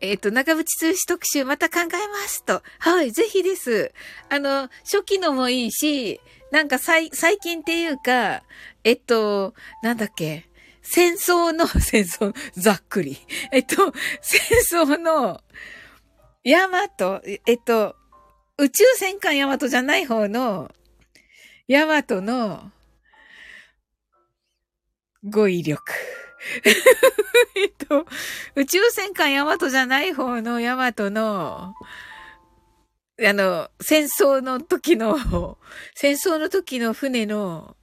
えっ、ー、と、長渕通詞特集また考えますと。はい、ぜひです。あの、初期のもいいし、なんか最、最近っていうか、えっと、なんだっけ、戦争の、(laughs) 戦争、ざっくり。えっと、戦争の、ヤマト、えっと、宇宙戦艦ヤマトじゃない方の、ヤマトの、語彙力。(laughs) えっと、宇宙戦艦ヤマトじゃない方のヤマトの、あの、戦争の時の、戦争の時の船の、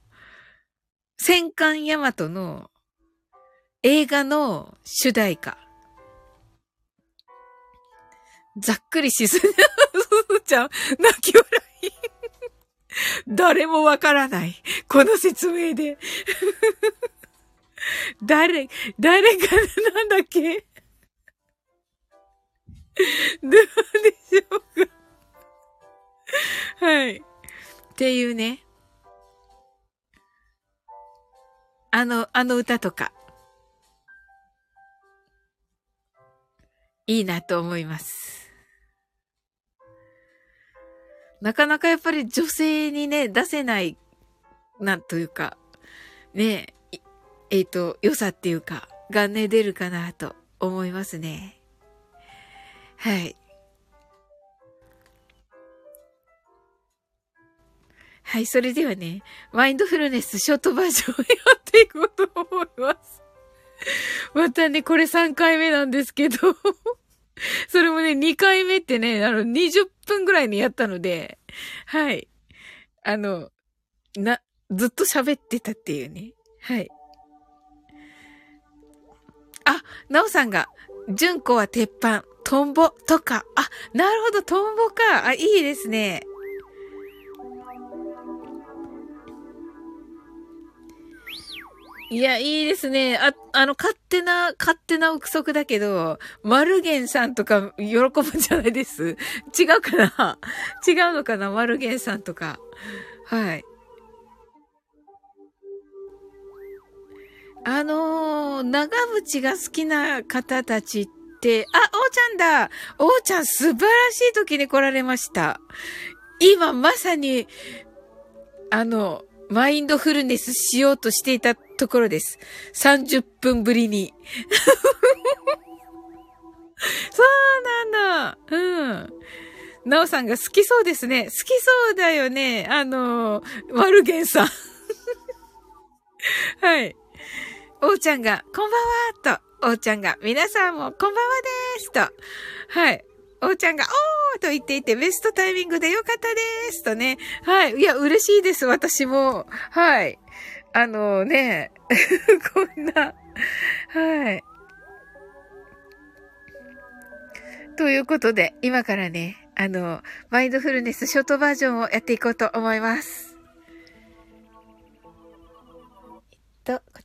戦艦ヤマトの映画の主題歌。ざっくりしすぎ、すずちゃん、泣き笑い。誰もわからない。この説明で。(laughs) 誰、誰が、なんだっけ？(laughs) どうでしょうか？(laughs) はい。っていうね。あの、あの歌とか。いいなと思います。なかなかやっぱり女性にね、出せない、なんというか、ね、ええっ、ー、と、良さっていうか、がね、出るかなと思いますね。はい。はい、それではね、マインドフルネスショートバージョンをやっていこうと思います。またね、これ3回目なんですけどそれもね、2回目ってね、あの、20分ぐらいにやったので、はい。あの、な、ずっと喋ってたっていうね。はい。あ、なおさんが、純子は鉄板、トンボとか。あ、なるほど、トンボか。あ、いいですね。いや、いいですね。あ、あの、勝手な、勝手な憶測だけど、マルゲンさんとか喜ぶんじゃないです？違うかな？(laughs) 違うのかな？マルゲンさんとか。はい。あのー、長渕が好きな方たちって、あ、おーちゃんだおーちゃん素晴らしい時に来られました。今まさに、あの、マインドフルネスしようとしていたところです。30分ぶりに。(laughs) そうなんだ。うん。なおさんが好きそうですね。好きそうだよね。あの、ワルゲンさん。(laughs) はい。おうちゃんが、こんばんはと、おうちゃんが、皆さんもこんばんはですと。はい。おうちゃんが、おーと言っていて、ベストタイミングでよかったですとね。はい。いや、嬉しいです、私も。はい。あのね、(laughs) こんな、はい。ということで、今からね、あの、マインドフルネスショートバージョンをやっていこうと思います。えっと、こっ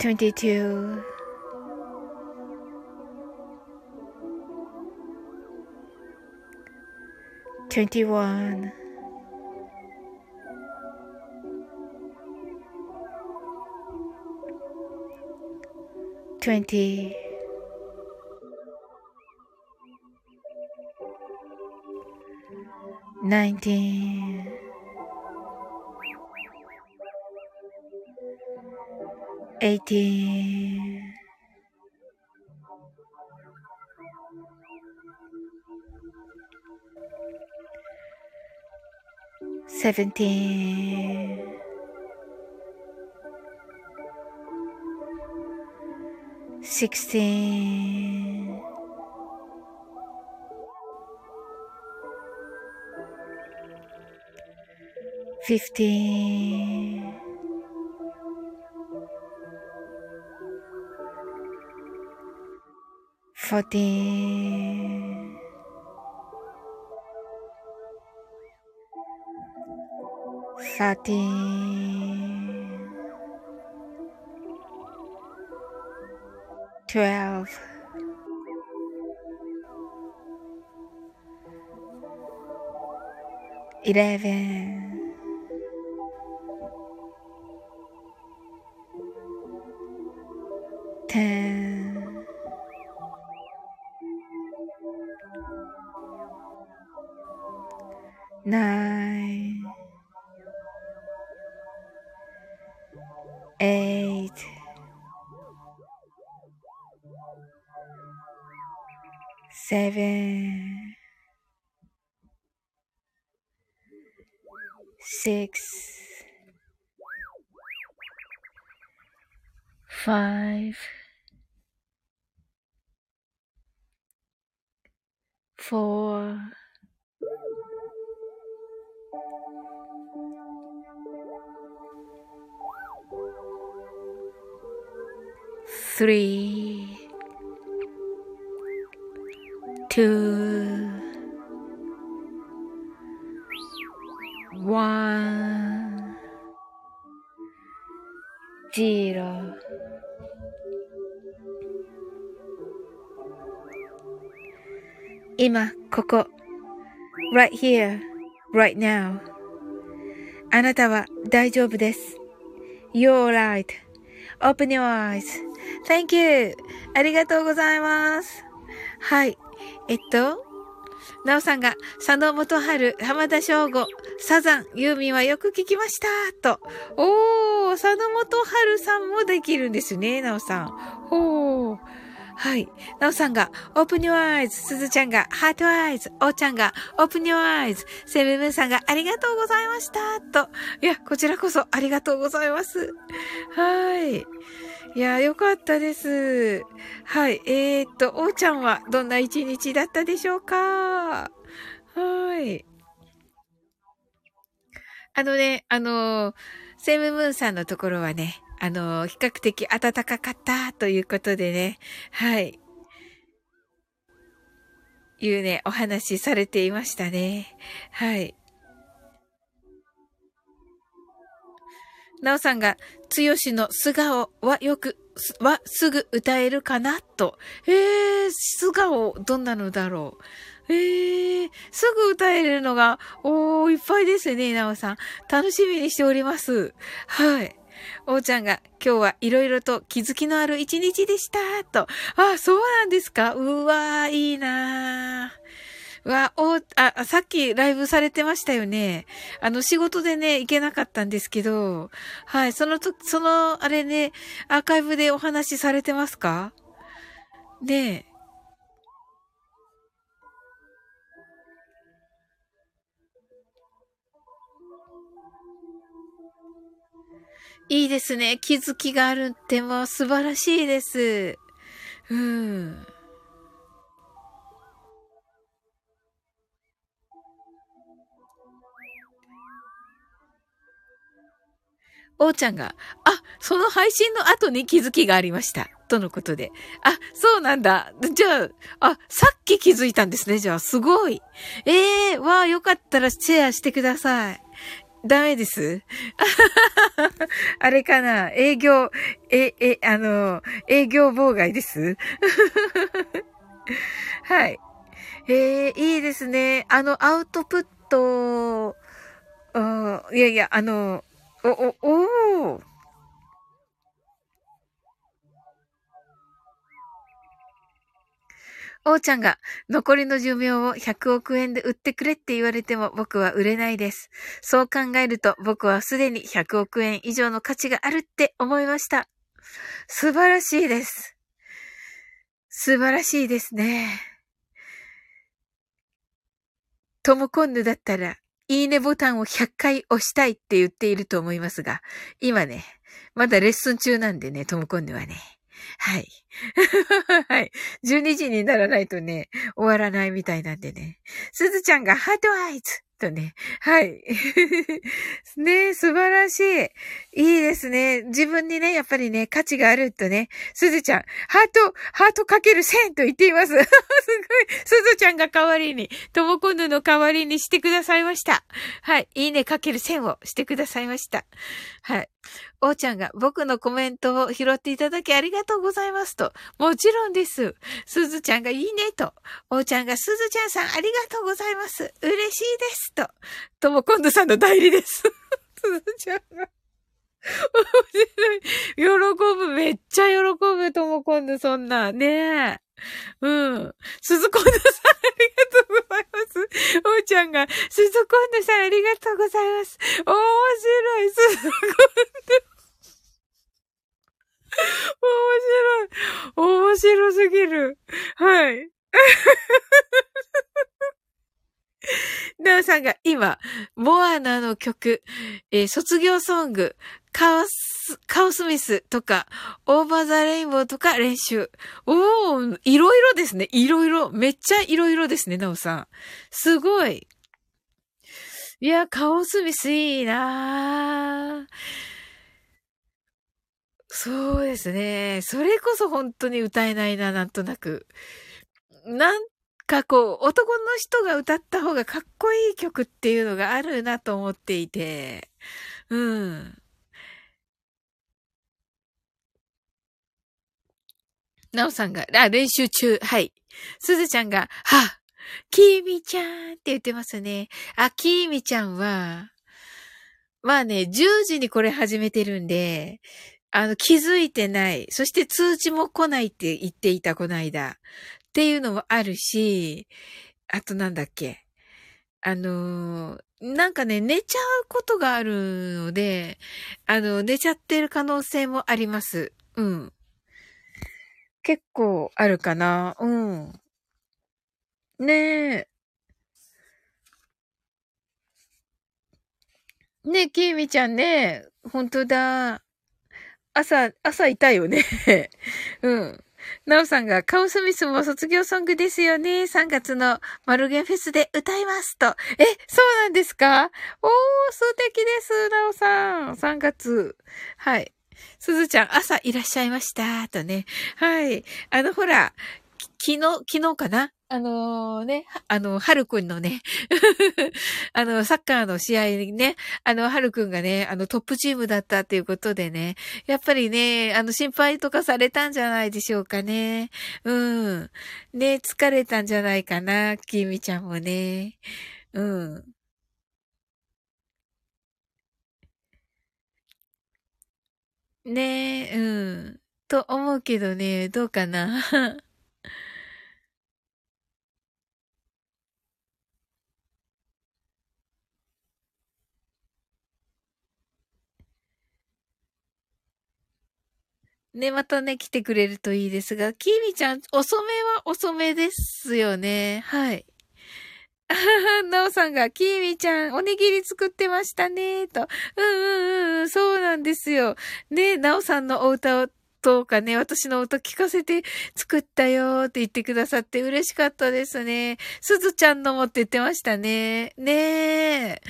22 21 20 19 eighteen, seventeen, sixteen, fifteen. Fourteen, thirteen, twelve, eleven, 今、ここ。right here, right now. あなたは大丈夫です。You're right.Open your eyes.Thank you. ありがとうございます。はい。えっと、なおさんが、佐野元春、浜田省吾、サザン、ユーミンはよく聞きました。と。おー、佐野元春さんもできるんですね、なおさん。ほー。はい。なおさんが、オープニュアイズ。すずちゃんが、ハートアイズ。おーちゃんが、オープニュアイズ。セブブンさんが、ありがとうございました。と。いや、こちらこそ、ありがとうございます。はい。いや、よかったです。はい。えー、っと、おーちゃんはどんな一日だったでしょうか？はい。あのね、あの、セムムーンさんのところはね、あの、比較的暖かかったということでね、はい。いうね、お話しされていましたね。はい。なおさんが、つよしの素顔はよく、はすぐ歌えるかなと。えー、素顔、どんなのだろう。えー、すぐ歌えるのが、おー、いっぱいですね、なおさん。楽しみにしております。はい。おーちゃんが、今日はいろいろと気づきのある一日でした、と。あ、そうなんですか？うわー、いいなー。わ、お、あ、さっきライブされてましたよね。あの、仕事でね、行けなかったんですけど、はい、そのと、その、あれね、アーカイブでお話しされてますか？ねえ。いいですね。気づきがあるってもう素晴らしいです。うん。おーちゃんが、あ、その配信の後に気づきがありました。とのことで。あ、そうなんだ。じゃあ、あ、さっき気づいたんですね。じゃあ、すごい。ええー、わあ、よかったらシェアしてください。ダメですあれかな？営業、え、え、あの、営業妨害ですはい。えー、いいですね。あの、アウトプット、いやいや、あの、お、お、おー。おーちゃんが残りの寿命を100億円で売ってくれって言われても僕は売れないです。そう考えると僕はすでに100億円以上の価値があるって思いました。素晴らしいです。素晴らしいですね。トモコンヌだったらいいねボタンを100回押したいって言っていると思いますが、今ね、まだレッスン中なんでね、トムコンヌはね。はい。(laughs) はい。12時にならないとね、終わらないみたいなんでね。すずちゃんがハートアイズとね。はい。(laughs) ね素晴らしい。いいですね。自分にね、やっぱりね、価値があるとね。すずちゃん、ハート、ハートかける1000と言っています。(laughs) すごい。すずちゃんが代わりに、ともこぬの代わりにしてくださいました。はい。いいねかける1000をしてくださいました。はい。おーちゃんが僕のコメントを拾っていただきありがとうございますと。もちろんです。すずちゃんがいいねと。おーちゃんがすずちゃんさんありがとうございます。嬉しいですと。ともこんどさんの代理です。(laughs) すずちゃんが。喜ぶ。めっちゃ喜ぶ、ともこんどそんな。ねえ。(laughs) うん。鈴子んさん、ありがとうございます。おうちゃんが、鈴子んさん、ありがとうございます。面白い、鈴子ん面白い。面白すぎる。はい。(laughs) なおさんが今、モアナの曲、えー、卒業ソング、カオス、カオスミスとか、オーバーザレインボーとか練習。おー、いろいろですね。いろいろ。めっちゃいろいろですね、なおさん。すごい。いや、カオスミスいいなそうですね。それこそ本当に歌えないな、なんとなく。なんかこう、男の人が歌った方がかっこいい曲っていうのがあるなと思っていて。うん。なおさんが、あ、練習中。はい。すずちゃんが、はきみちゃんって言ってますね。あ、きみちゃんは、まあね、10時にこれ始めてるんで、あの、気づいてない。そして通知も来ないって言っていた、この間。っていうのもあるし、あとなんだっけ。あの、なんかね、寝ちゃうことがあるので、あの、寝ちゃってる可能性もあります。うん。結構あるかな。うん。ねえ。ねえ、きーみちゃんね。ほんとだ。朝、朝痛いよね。(laughs) うん。なおさんが、カオスミスも卒業ソングですよね。3月のマルゲンフェスで歌いますと。え、そうなんですか？おー、素敵です、なおさん。3月。はい。すずちゃん、朝いらっしゃいました。とね。はい。あの、ほら、昨日、昨日かな？あのー、ね、あの、はるくんのね、(laughs) あの、サッカーの試合にね、あの、はるくんがね、あの、トップチームだったっていうことでね、やっぱりね、あの、心配とかされたんじゃないでしょうかね。うん。ね、疲れたんじゃないかな、きみちゃんもね。うん。ねえ、うん。と思うけどね、どうかな。(laughs) ね、またね、来てくれるといいですが、きみちゃん、遅めは遅めですよね。はい。(laughs) なおさんが、きーみちゃん、おにぎり作ってましたね、と。うんうんうん、そうなんですよ。ね、なおさんのお歌をとかね、私の音聞かせて作ったよって言ってくださって嬉しかったですね。すずちゃんのもって言ってましたね。ねえ。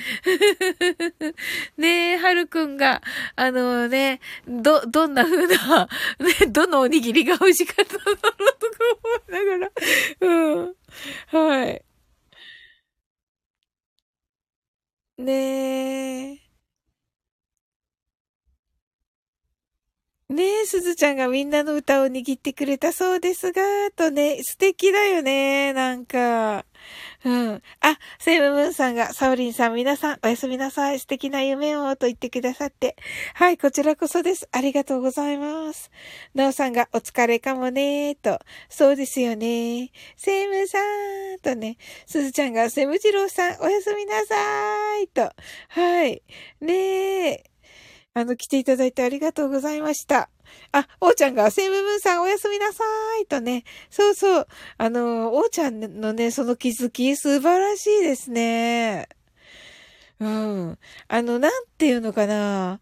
(laughs) ねえ、はるくんが、あのね、ど、どんな風な、(laughs) ね、どのおにぎりが美味しかったんだろうとか思いながら。うん。はい。ねえ。ねえ、すずちゃんがみんなの歌を握ってくれたそうですが、とね、素敵だよね、なんか。うん。あ、セイムムーンさんが、サオリンさん皆さんおやすみなさい。素敵な夢をと言ってくださって。はい、こちらこそです。ありがとうございます。ナオさんがお疲れかもねと。そうですよね。セイムさんとね、すずちゃんがセムジローさんおやすみなさいと。はい。ねえ。あの、来ていただいてありがとうございました。あ、おーちゃんが、セイムムーンさんおやすみなさーいとね。そうそう。あの、おーちゃんのね、その気づき、素晴らしいですね。うん。あの、なんていうのかな。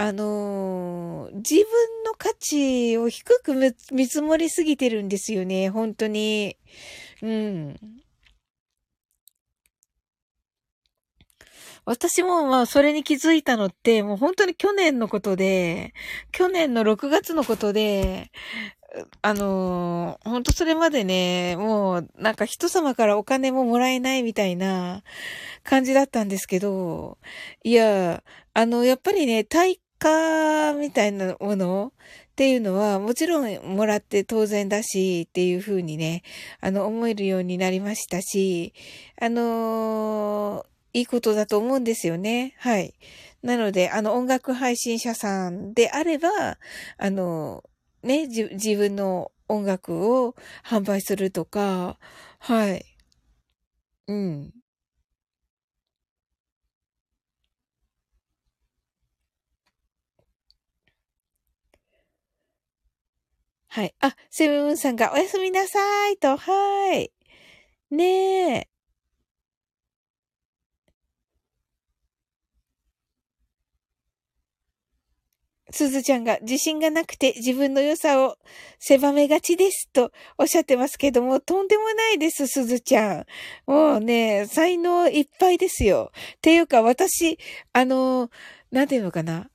あの自分の価値を低く見積もりすぎてるんですよね。本当に。うん。私もまあそれに気づいたのって、もう本当に去年のことで、去年の6月のことで、あのー、本当それまでね、もうなんか人様からお金ももらえないみたいな感じだったんですけど、いや、あの、やっぱりね、対価みたいなものっていうのはもちろんもらって当然だしっていうふうにね、あの思えるようになりましたし、あのーいいことだと思うんですよね。はい。なので、あの、音楽配信者さんであれば、あの、ね、自分の音楽を販売するとか、はい。うん。はい。あ、セブンさんがおやすみなさいと、はい。ねえ。すずちゃんが自信がなくて自分の良さを狭めがちですとおっしゃってますけども、とんでもないです、すずちゃん。もうね、才能いっぱいですよ。っていうか私、あの、なんていうのかな。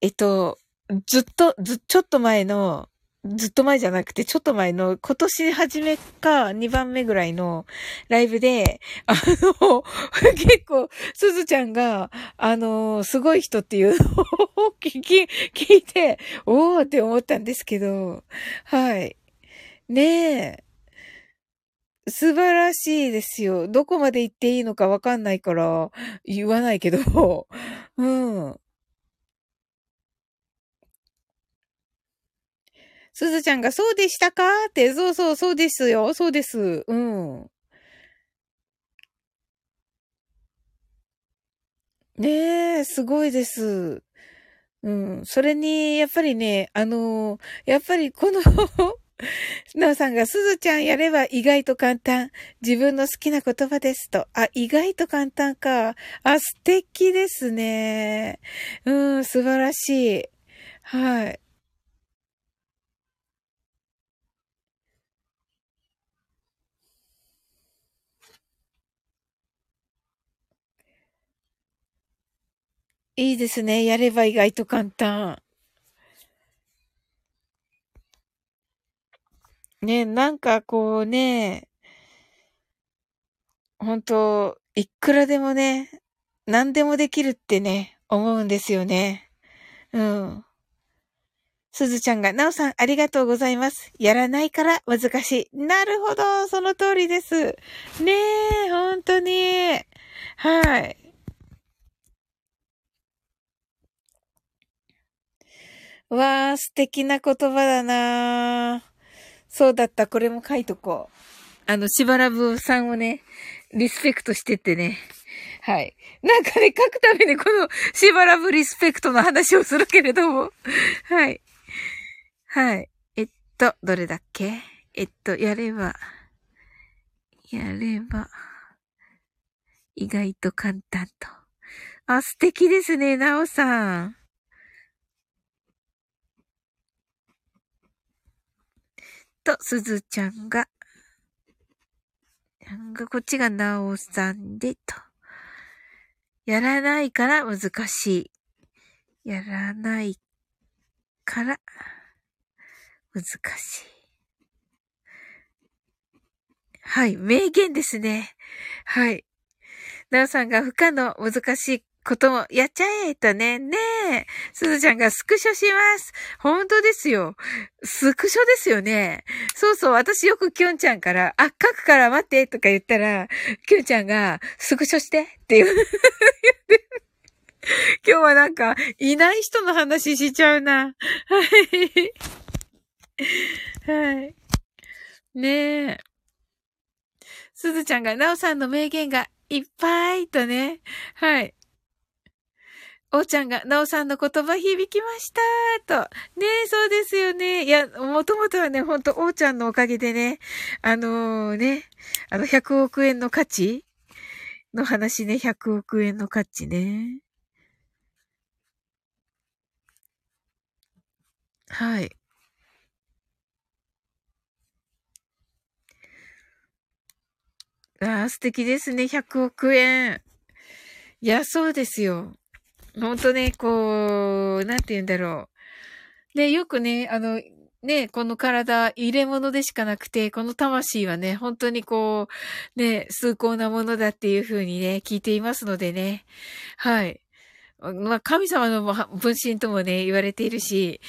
えっと、ずっと、ず、ちょっと前の、ずっと前じゃなくて、ちょっと前の、今年初めか2番目ぐらいのライブで、あの、(laughs) 結構、すずちゃんが、あの、すごい人っていうのを (laughs) 聞き、聞いて、おーって思ったんですけど、はい。ねえ。素晴らしいですよ。どこまで行っていいのかわかんないから、言わないけど、うん。すずちゃんがそうでしたか？って、そうそう、そうですよ。そうです。うん。ねえ、すごいです。うん。それに、やっぱりね、あのー、やっぱりこの (laughs) なおさんが、すずちゃんやれば意外と簡単。自分の好きな言葉ですと。あ、意外と簡単か。あ、素敵ですね。うん、素晴らしい。はい。いいですね。やれば意外と簡単。ね、なんかこうね、本当いくらでもね、何でもできるってね、思うんですよね。うん。すずちゃんが、なおさんありがとうございます。やらないから難しい。なるほど、その通りです。ねえ、本当に。はい。わー、素敵な言葉だなそうだった。これも書いとこう。あの、しばらぶさんをね、リスペクトしてってね。はい。なんかね、書くためにこのしばらぶリスペクトの話をするけれども。はい。はい。えっと、どれだっけ？えっと、やれば、やれば、意外と簡単と。あ、素敵ですね、なおさん。と、すずちゃんが、こっちがなおさんで、と。やらないから難しい。やらないから難しい。はい、名言ですね。はい。なおさんが不可能、難しいこともやっちゃえとね。ねえ。すずちゃんがスクショします。本当ですよ。スクショですよね。そうそう。私よくきょんちゃんから、あ、書くから待ってとか言ったら、きょんちゃんがスクショしてって言う。(laughs) 今日はなんか、いない人の話しちゃうな。はい。はい。ねえ。すずちゃんが、なおさんの名言がいっぱいとね。はい。おーちゃんが、なおさんの言葉響きましたと。ねえ、そうですよね。いや、もともとはね、ほんと、おーちゃんのおかげでね、あのー、ね、あの、100億円の価値の話ね、100億円の価値ね。はい。ああ、素敵ですね、100億円。いや、そうですよ。ほんとね、こう、なんて言うんだろう。ね、よくね、あの、ね、この体、入れ物でしかなくて、この魂はね、本当にこう、ね、崇高なものだっていうふうにね、聞いていますのでね。はい。まあ、神様の分身ともね、言われているし、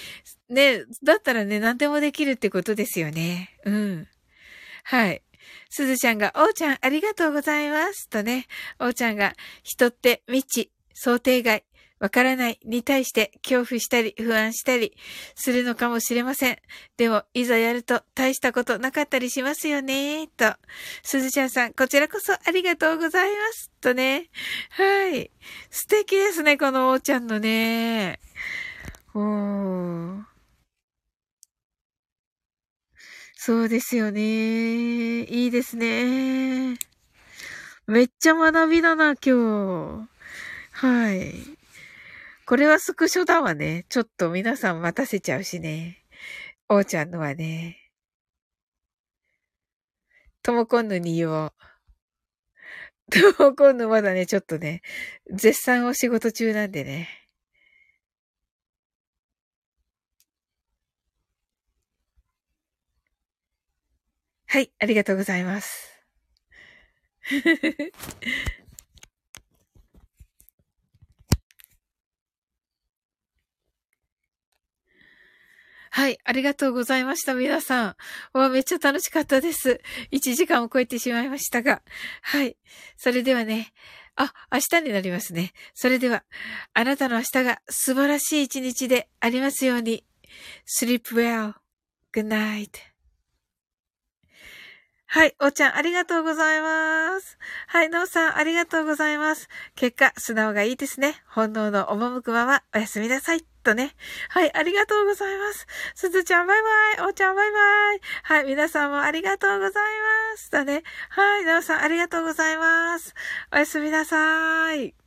ね、だったらね、何でもできるってことですよね。うん。はい。すずちゃんが、おうちゃんありがとうございます。とね、おうちゃんが、人って未知、想定外、わからないに対して恐怖したり不安したりするのかもしれません。でも、いざやると大したことなかったりしますよね、と。すずちゃんさん、こちらこそありがとうございます。とね。はい。素敵ですね、このおーちゃんのね。おー。そうですよね。いいですね。めっちゃ学びだな、今日。はい。これはスクショだわね。ちょっと皆さん待たせちゃうしね。おーちゃんのはね。ともこんぬに言おう。ともこんぬまだね、ちょっとね、絶賛お仕事中なんでね。はい、ありがとうございます。はい。ありがとうございました。皆さん。わ、めっちゃ楽しかったです。1時間を超えてしまいましたが。はい。それではね。あ、明日になりますね。それでは、あなたの明日が素晴らしい一日でありますように。sleep well. good night. はい、おーちゃん、ありがとうございます。はい、なおさん、ありがとうございます。結果、素直がいいですね。本能の赴くまま、おやすみなさい。とね。はい、ありがとうございます。すずちゃんバイバイ。おーちゃんバイバイ。はい、皆さんもありがとうございます。とね。はい、なおさんありがとうございます。おやすみなさい。